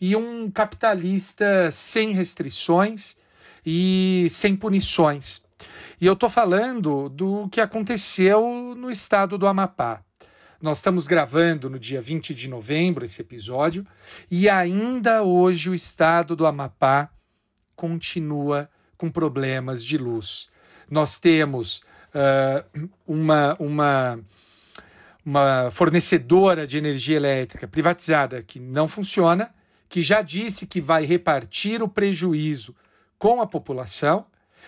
e um capitalista sem restrições e sem punições. E eu estou falando do que aconteceu no estado do Amapá. Nós estamos gravando no dia 20 de novembro esse episódio e ainda hoje o estado do Amapá continua com problemas de luz. Nós temos ah, uma, uma, uma fornecedora de energia elétrica privatizada que não funciona, que já disse que vai repartir o prejuízo com a população,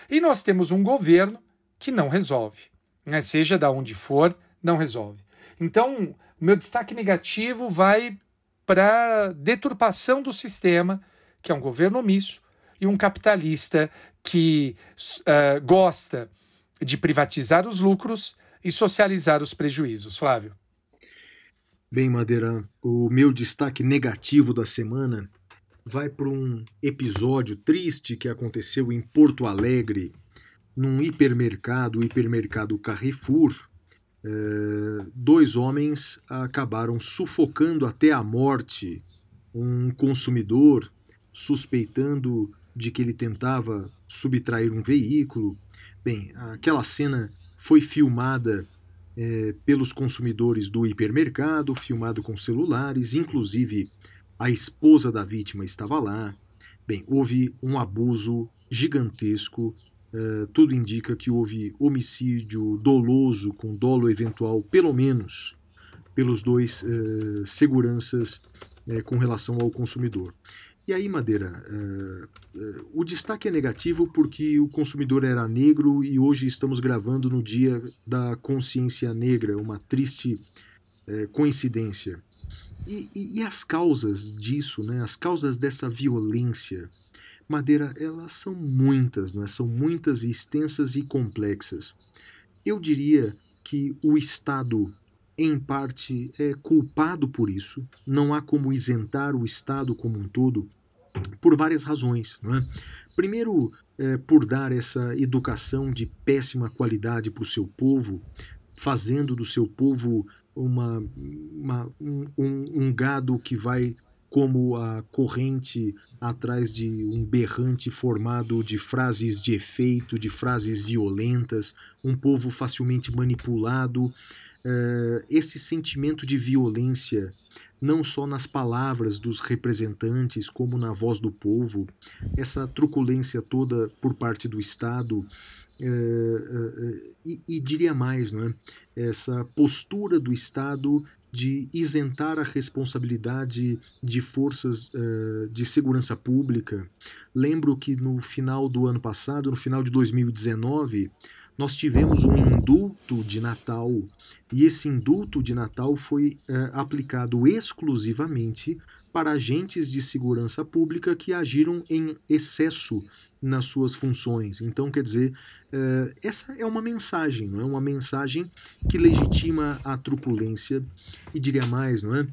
e nós temos um governo que não resolve, né? seja da onde for, não resolve. Então, meu destaque negativo vai para deturpação do sistema, que é um governo omisso, e um capitalista que uh, gosta de privatizar os lucros e socializar os prejuízos. Flávio. Bem, Madeira, o meu destaque negativo da semana vai para um episódio triste que aconteceu em Porto Alegre, num hipermercado, o hipermercado Carrefour. É, dois homens acabaram sufocando até a morte um consumidor, suspeitando de que ele tentava subtrair um veículo. Bem, aquela cena foi filmada é, pelos consumidores do hipermercado, filmado com celulares, inclusive a esposa da vítima estava lá. Bem, houve um abuso gigantesco. Uh, tudo indica que houve homicídio doloso com dolo eventual, pelo menos, pelos dois uh, seguranças uh, com relação ao consumidor. E aí, Madeira, o destaque é negativo porque o consumidor era negro e hoje estamos gravando no dia da consciência negra, uma triste coincidência. E, e, e, as causas disso, né, as causas dessa violência, Madeira, elas são muitas, não é? são muitas e extensas e complexas. Eu diria que o Estado em parte, é culpado por isso. Não há como isentar o Estado como um todo, por várias razões. Não é? Primeiro, é, por dar essa educação de péssima qualidade para o seu povo, fazendo do seu povo uma, uma um, um, gado que vai como a corrente atrás de um berrante formado de frases de efeito, de frases violentas, um povo facilmente manipulado uh, esse sentimento de violência, não só nas palavras dos representantes, como na voz do povo, essa truculência toda por parte do Estado, uh, uh, e, e, diria mais, não é? essa postura do Estado de isentar a responsabilidade de forças uh, de segurança pública. Lembro que no final do ano passado, no final de 2019, nós tivemos um indulto de Natal e esse indulto de Natal foi é, aplicado exclusivamente para agentes de segurança pública que agiram em excesso nas suas funções. Então, quer dizer, é, essa é uma mensagem, não é uma mensagem que legitima a truculência e diria mais, não é?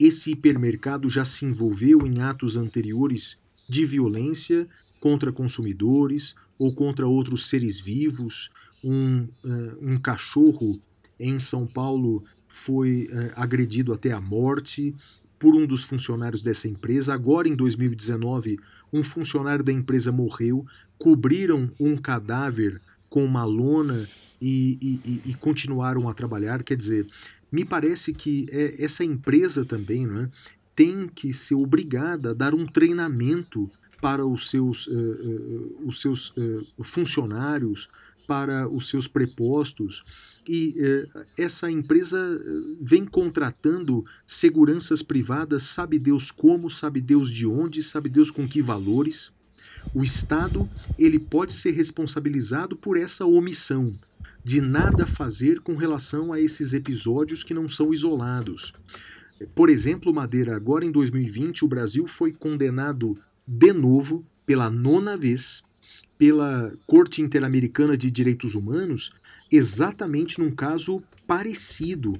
Esse hipermercado já se envolveu em atos anteriores de violência contra consumidores ou contra outros seres vivos. Um, uh, um cachorro em São Paulo foi uh, agredido até a morte por um dos funcionários dessa empresa. Agora, em 2019, um funcionário da empresa morreu. Cobriram um cadáver com uma lona e, e, e continuaram a trabalhar. Quer dizer, me parece que é, essa empresa também não é, tem que ser obrigada a dar um treinamento para os seus, uh, uh, os seus uh, funcionários, para os seus prepostos. E essa empresa vem contratando seguranças privadas, sabe Deus como, sabe Deus de onde, sabe Deus com que valores. O Estado ele pode ser responsabilizado por essa omissão de nada fazer com relação a esses episódios que não são isolados. Por exemplo, Madeira, agora em 2020, o Brasil foi condenado de novo, pela nona vez, pela Corte Interamericana de Direitos Humanos, exatamente num caso parecido.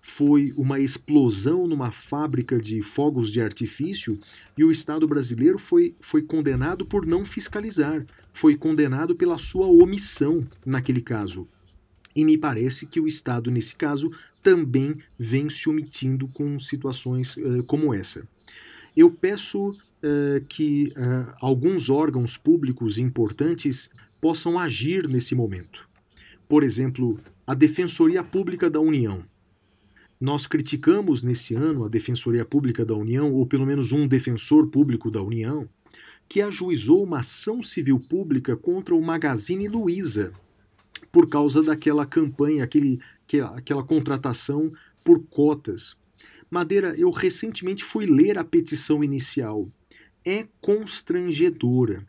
Foi uma explosão numa fábrica de fogos de artifício e o Estado brasileiro foi, foi condenado por não fiscalizar, foi condenado pela sua omissão naquele caso. E me parece que o Estado, nesse caso, também vem se omitindo com situações uh, como essa. Eu peço uh, que uh, alguns órgãos públicos importantes possam agir nesse momento. Por exemplo, a Defensoria Pública da União. Nós criticamos nesse ano a Defensoria Pública da União, ou pelo menos um defensor público da União, que ajuizou uma ação civil pública contra o Magazine Luiza, por causa daquela campanha, aquele, aquela contratação por cotas. Madeira, eu recentemente fui ler a petição inicial. É constrangedora.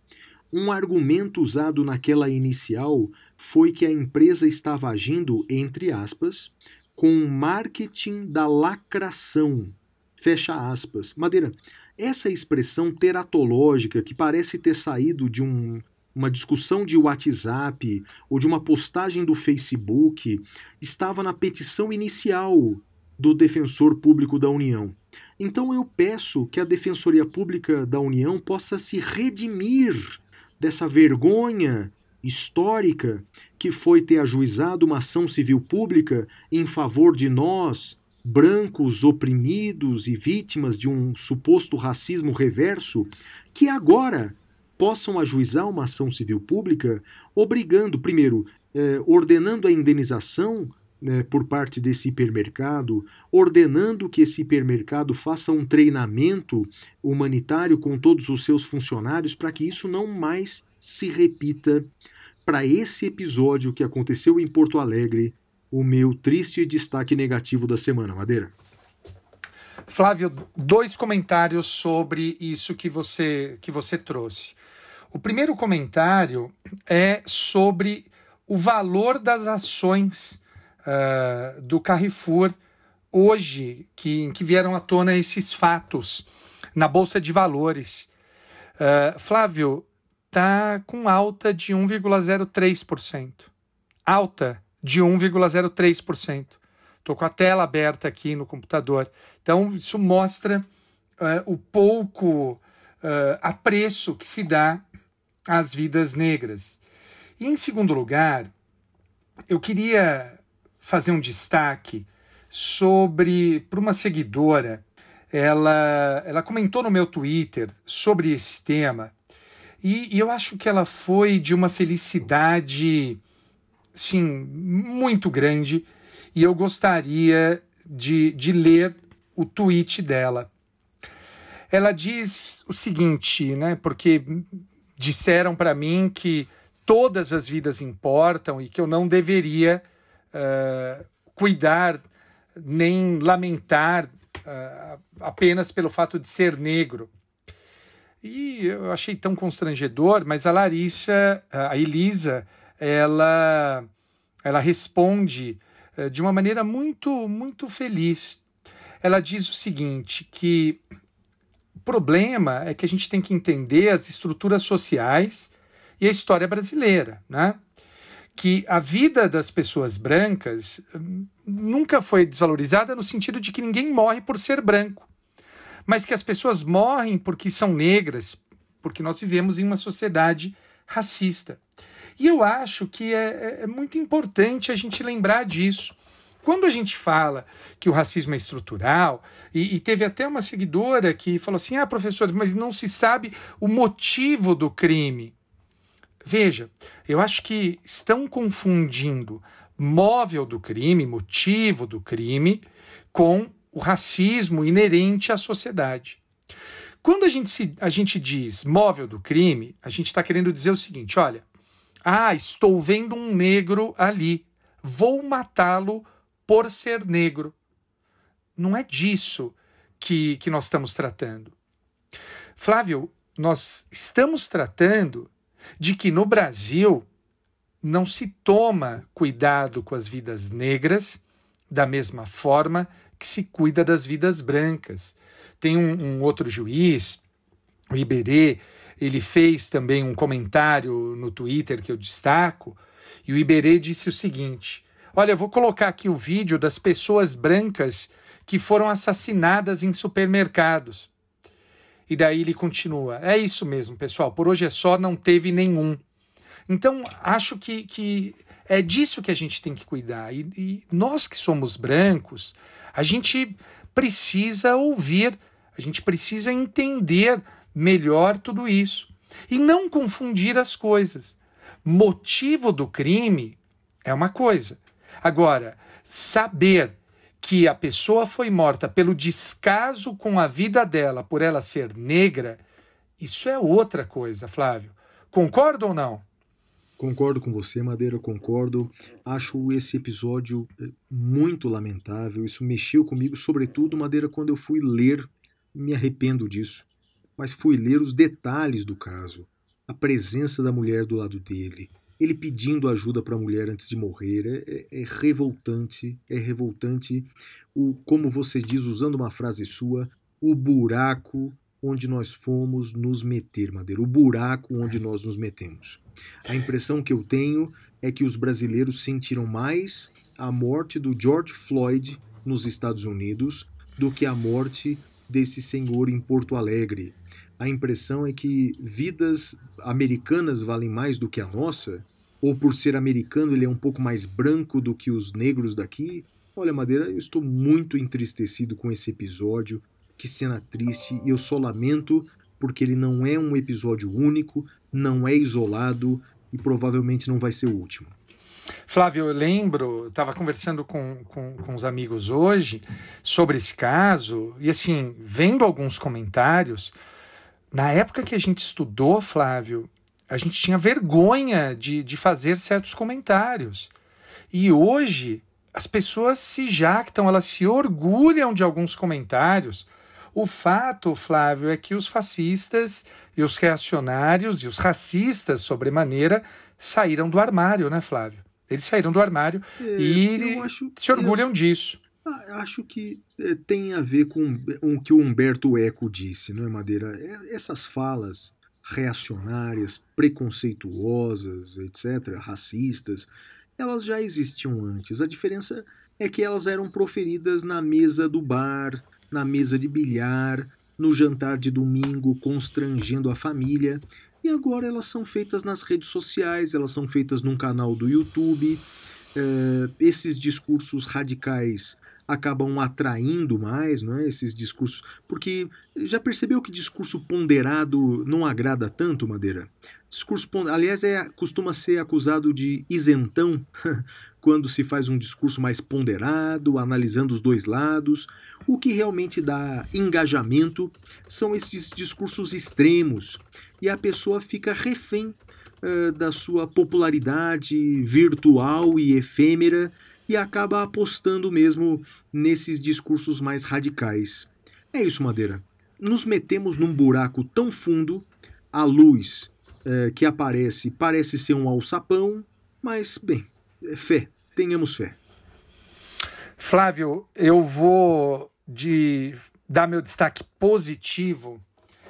Um argumento usado naquela inicial foi que a empresa estava agindo, entre aspas, com marketing da lacração. Fecha aspas. Madeira, essa expressão teratológica que parece ter saído de um, uma discussão de WhatsApp ou de uma postagem do Facebook estava na petição inicial do Defensor Público da União. Então eu peço que a Defensoria Pública da União possa se redimir dessa vergonha histórica que foi ter ajuizado uma ação civil pública em favor de nós, brancos oprimidos e vítimas de um suposto racismo reverso, que agora possam ajuizar uma ação civil pública obrigando, primeiro, eh, ordenando a indenização né, por parte desse hipermercado, ordenando que esse hipermercado faça um treinamento humanitário com todos os seus funcionários para que isso não mais se repita. Para esse episódio que aconteceu em Porto Alegre, o meu triste destaque negativo da semana, Madeira. Flávio, dois comentários sobre isso que você, que você trouxe. O primeiro comentário é sobre o valor das ações uh, do Carrefour hoje, que, que vieram à tona esses fatos na Bolsa de Valores. Uh, Flávio, está com alta de 1,03%. Alta de 1,03%. Estou com a tela aberta aqui no computador. Então, isso mostra uh, o pouco uh, apreço que se dá às vidas negras. E, em segundo lugar, eu queria fazer um destaque sobre para uma seguidora. Ela, ela comentou no meu Twitter sobre esse tema e, e eu acho que ela foi de uma felicidade, sim, muito grande. E eu gostaria de, de ler o tweet dela. Ela diz o seguinte, né? Porque disseram para mim que todas as vidas importam e que eu não deveria uh, cuidar nem lamentar uh, apenas pelo fato de ser negro. E eu achei tão constrangedor, mas a Larissa, a Elisa, ela, ela responde uh, de uma maneira muito, muito feliz. Ela diz o seguinte, que o problema é que a gente tem que entender as estruturas sociais e a história brasileira, né? Que a vida das pessoas brancas hum, nunca foi desvalorizada no sentido de que ninguém morre por ser branco, mas que as pessoas morrem porque são negras, porque nós vivemos em uma sociedade racista. E eu acho que é, é, é muito importante a gente lembrar disso. Quando a gente fala que o racismo é estrutural, e, e, teve até uma seguidora que falou assim: ah, professor, mas não se sabe o motivo do crime. Veja, eu acho que estão confundindo móvel do crime, motivo do crime, com o racismo inerente à sociedade. Quando a gente, se, a gente diz móvel do crime, a gente está querendo dizer o seguinte: olha, ah, estou vendo um negro ali, vou matá-lo por ser negro. Não é disso que, que nós estamos tratando. Flávio, nós estamos tratando de que no Brasil não se toma cuidado com as vidas negras da mesma forma que se cuida das vidas brancas. Tem um, um outro juiz, o Iberê, ele fez também um comentário no Twitter que eu destaco, e o Iberê disse o seguinte: Olha, eu vou colocar aqui o vídeo das pessoas brancas que foram assassinadas em supermercados. E daí ele continua: É isso mesmo, pessoal, por hoje é só, não teve nenhum. Então, acho que, que é disso que a gente tem que cuidar. E, e nós que somos brancos, a gente precisa ouvir, a gente precisa entender melhor tudo isso. E não confundir as coisas. Motivo do crime é uma coisa. Agora, saber que a pessoa foi morta pelo descaso com a vida dela por ela ser negra, isso é outra coisa, Flávio. Concorda ou não? Concordo com você, Madeira, concordo. Acho esse episódio eh, muito lamentável. Isso mexeu comigo, sobretudo, Madeira, quando eu fui ler. Me arrependo disso. Mas fui ler os detalhes do caso. A presença da mulher do lado dele, ele pedindo ajuda para a mulher antes de morrer é, é, é, revoltante, é revoltante. O, como você diz, usando uma frase sua, o buraco onde nós fomos nos meter, Madeira, o buraco onde nós nos metemos. A impressão que eu tenho é que os brasileiros sentiram mais a morte do George Floyd nos Estados Unidos do que a morte desse senhor em Porto Alegre, a impressão é que vidas americanas valem mais do que a nossa, ou por ser americano ele é um pouco mais branco do que os negros daqui. Olha, Madeira, eu estou muito entristecido com esse episódio. Que cena triste, e eu só lamento porque ele não é um episódio único, não é isolado e provavelmente não vai ser o último. Flávio, eu lembro, estava conversando com, com, com os amigos hoje sobre esse caso, e assim, vendo alguns comentários, na época que a gente estudou, Flávio, a gente tinha vergonha de, de fazer certos comentários. E hoje as pessoas se jactam, elas se orgulham de alguns comentários. O fato, Flávio, é que os fascistas e os reacionários e os racistas, sobremaneira, saíram do armário, né, Flávio? Eles saíram do armário É, e eu acho- se orgulham disso. Ah, acho que eh, tem a ver com o que o Humberto Eco disse, não é, Madeira? É- Essas falas reacionárias, preconceituosas, etc., racistas, elas já existiam antes. A diferença é que elas eram proferidas na mesa do bar, na mesa de bilhar, no jantar de domingo, constrangendo a família. E agora elas são feitas nas redes sociais, elas são feitas num canal do YouTube. Eh, esses discursos radicais acabam atraindo mais, não é? Esses discursos, porque já percebeu que discurso ponderado não agrada tanto, Madeira? Discurso pon- aliás, é costuma ser acusado de isentão quando se faz um discurso mais ponderado, analisando os dois lados. O que realmente dá engajamento são esses discursos extremos e a pessoa fica refém eh, da sua popularidade virtual e efêmera e acaba apostando mesmo nesses discursos mais radicais. É isso, Madeira. Nos metemos num buraco tão fundo, a luz eh, que aparece parece ser um alçapão, mas, bem, é fé, tenhamos fé. Flávio, eu vou de dar meu destaque positivo.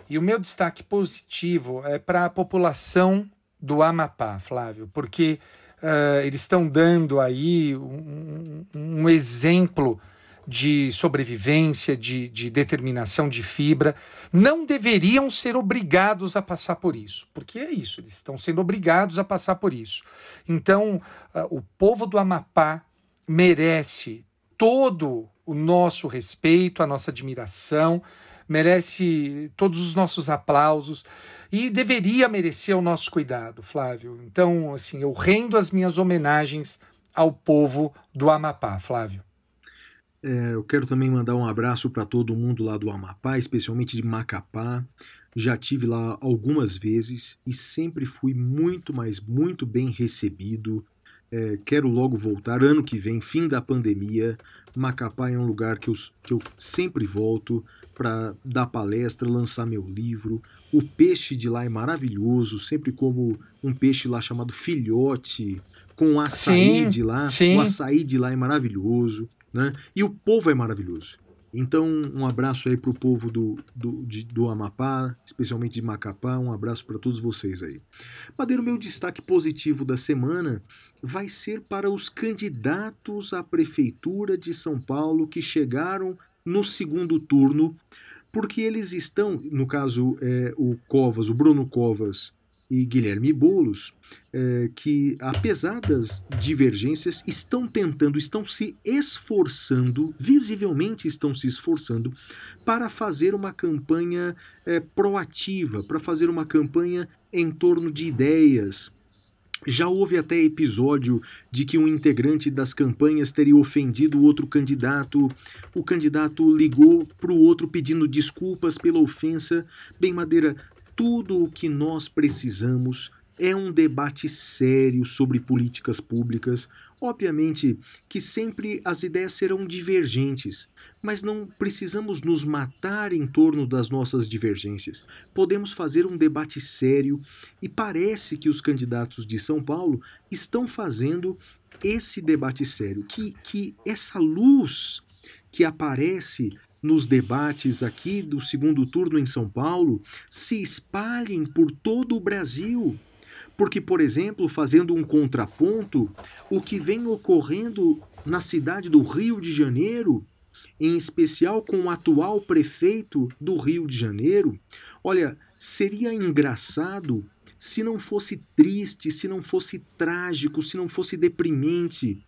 E o meu destaque positivo é para a população do Amapá, Flávio, porque eh, eles estão dando aí um, um exemplo de sobrevivência, de, de determinação, de fibra. Não deveriam ser obrigados a passar por isso, porque é isso, eles estão sendo obrigados a passar por isso. Então, ah, o povo do Amapá merece todo o nosso respeito, a nossa admiração, merece todos os nossos aplausos e deveria merecer o nosso cuidado, Flávio. Então, assim, eu rendo as minhas homenagens ao povo do Amapá, Flávio. É, eu quero também mandar um abraço para todo mundo lá do Amapá, especialmente de Macapá. Já tive lá algumas vezes e sempre fui muito, mas muito bem recebido. É, quero logo voltar ano que vem, fim da pandemia. Macapá é um lugar que eu, que eu sempre volto para dar palestra, lançar meu livro. O peixe de lá é maravilhoso, sempre como um peixe lá chamado filhote, com açaí Sim, de lá. sim. O açaí de lá é maravilhoso, né? E o povo é maravilhoso. Então, um abraço aí pro povo do, do, de- do Amapá, especialmente de Macapá, um abraço para todos vocês aí. Madeira, o meu destaque positivo da semana vai ser para os candidatos à Prefeitura de São Paulo que chegaram no segundo turno, porque eles estão, no caso, é, o Covas, o Bruno Covas e Guilherme Boulos, é, que apesar das divergências, estão tentando, estão se esforçando, visivelmente estão se esforçando para fazer uma campanha é, proativa, para fazer uma campanha em torno de ideias. Já houve até episódio de que um integrante das campanhas teria ofendido outro candidato. O candidato ligou para o outro pedindo desculpas pela ofensa. Bem, Madeira, tudo o que nós precisamos é um debate sério sobre políticas públicas. Obviamente que sempre as ideias serão divergentes, mas não precisamos nos matar em torno das nossas divergências. Podemos fazer um debate sério e parece que os candidatos de São Paulo estão fazendo esse debate sério. Que, que essa luz que aparece nos debates aqui do segundo turno em São Paulo se espalhem por todo o Brasil. Porque, por exemplo, fazendo um contraponto, o que vem ocorrendo na cidade do Rio de Janeiro, em especial com o atual prefeito do Rio de Janeiro, olha, seria engraçado se não fosse triste, se não fosse trágico, se não fosse deprimente.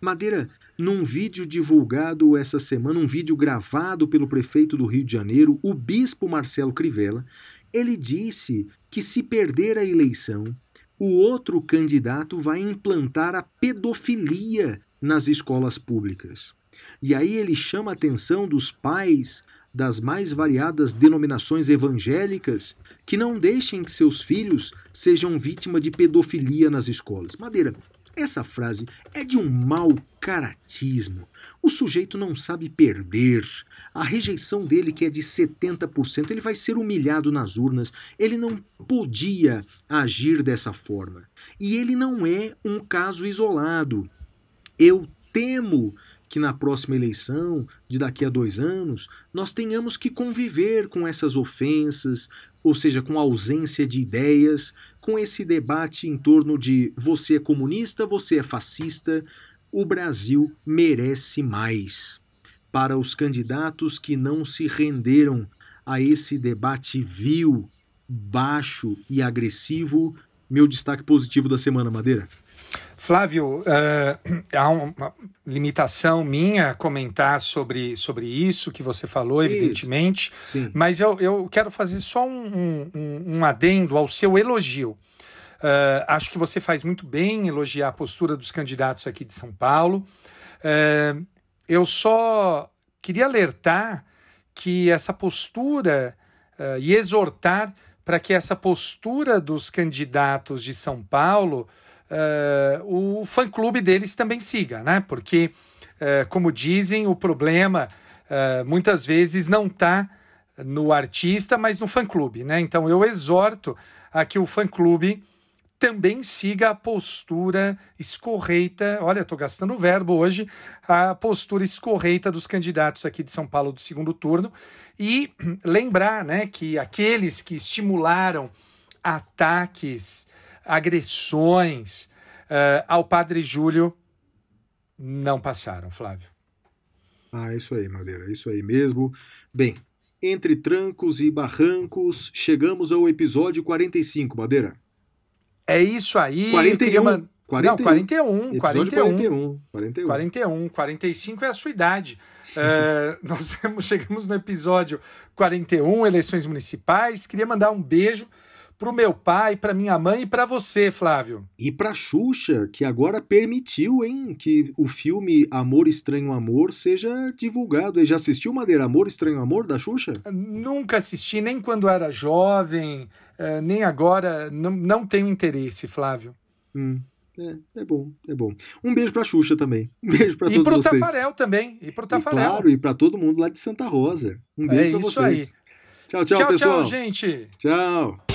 Madeira, num vídeo divulgado essa semana, um vídeo gravado pelo prefeito do Rio de Janeiro, o bispo Marcelo Crivella, ele disse que se perder a eleição, o outro candidato vai implantar a pedofilia nas escolas públicas. E aí ele chama a atenção dos pais das mais variadas denominações evangélicas que não deixem que seus filhos sejam vítima de pedofilia nas escolas. Madeira, Essa frase é de um mau caratismo. O sujeito não sabe perder. A rejeição dele, que é de 70%, ele vai ser humilhado nas urnas. Ele não podia agir dessa forma. E ele não é um caso isolado. Eu temo que na próxima eleição, de daqui a dois anos, nós tenhamos que conviver com essas ofensas, ou seja, com a ausência de ideias, com esse debate em torno de você é comunista, você é fascista. O Brasil merece mais. Para os candidatos que não se renderam a esse debate vil, baixo e agressivo, meu destaque positivo da semana, Madeira. Flávio, uh, há uma limitação minha comentar sobre, sobre isso que você falou, evidentemente, Sim. mas eu, eu quero fazer só um, um, um adendo ao seu elogio. Uh, acho que você faz muito bem elogiar a postura dos candidatos aqui de São Paulo. Uh, eu só queria alertar que essa postura e exortar para que essa postura dos candidatos de São Paulo uh, o fã-clube deles também siga, né? Porque, uh, como dizem, o problema uh, muitas vezes não está no artista, mas no fã-clube, né? Então eu exorto a que o fã-clube também siga a postura escorreita, olha, estou gastando o verbo hoje, a postura escorreita dos candidatos aqui de São Paulo do segundo turno e lembrar, né, que aqueles que estimularam ataques agressões uh, ao Padre Júlio não passaram, Flávio. Ah, isso aí, Madeira, isso aí mesmo. Bem, entre trancos e barrancos, chegamos ao episódio 45, Madeira. É isso aí. 41. Man... 41. Não, 41. 41. 41. 41. 41. 45 é a sua idade. Uh, nós chegamos no episódio 41, eleições municipais. Queria mandar um beijo para o meu pai, para minha mãe e para você, Flávio. E para Xuxa, que agora permitiu, hein, que o filme Amor Estranho Amor seja divulgado. E já assistiu Madeira Amor Estranho Amor da Xuxa? Nunca assisti, nem quando era jovem, eh, nem agora. Não, não tenho interesse, Flávio. Hum. É, é bom, é bom. Um beijo pra Xuxa também. Um beijo pra e todos vocês. E pro Tafarel também. E pro Tafarel. E claro, e pra todo mundo lá de Santa Rosa. Um beijo é pra vocês. Aí. Tchau, tchau, tchau pessoal. Tchau, gente. Tchau.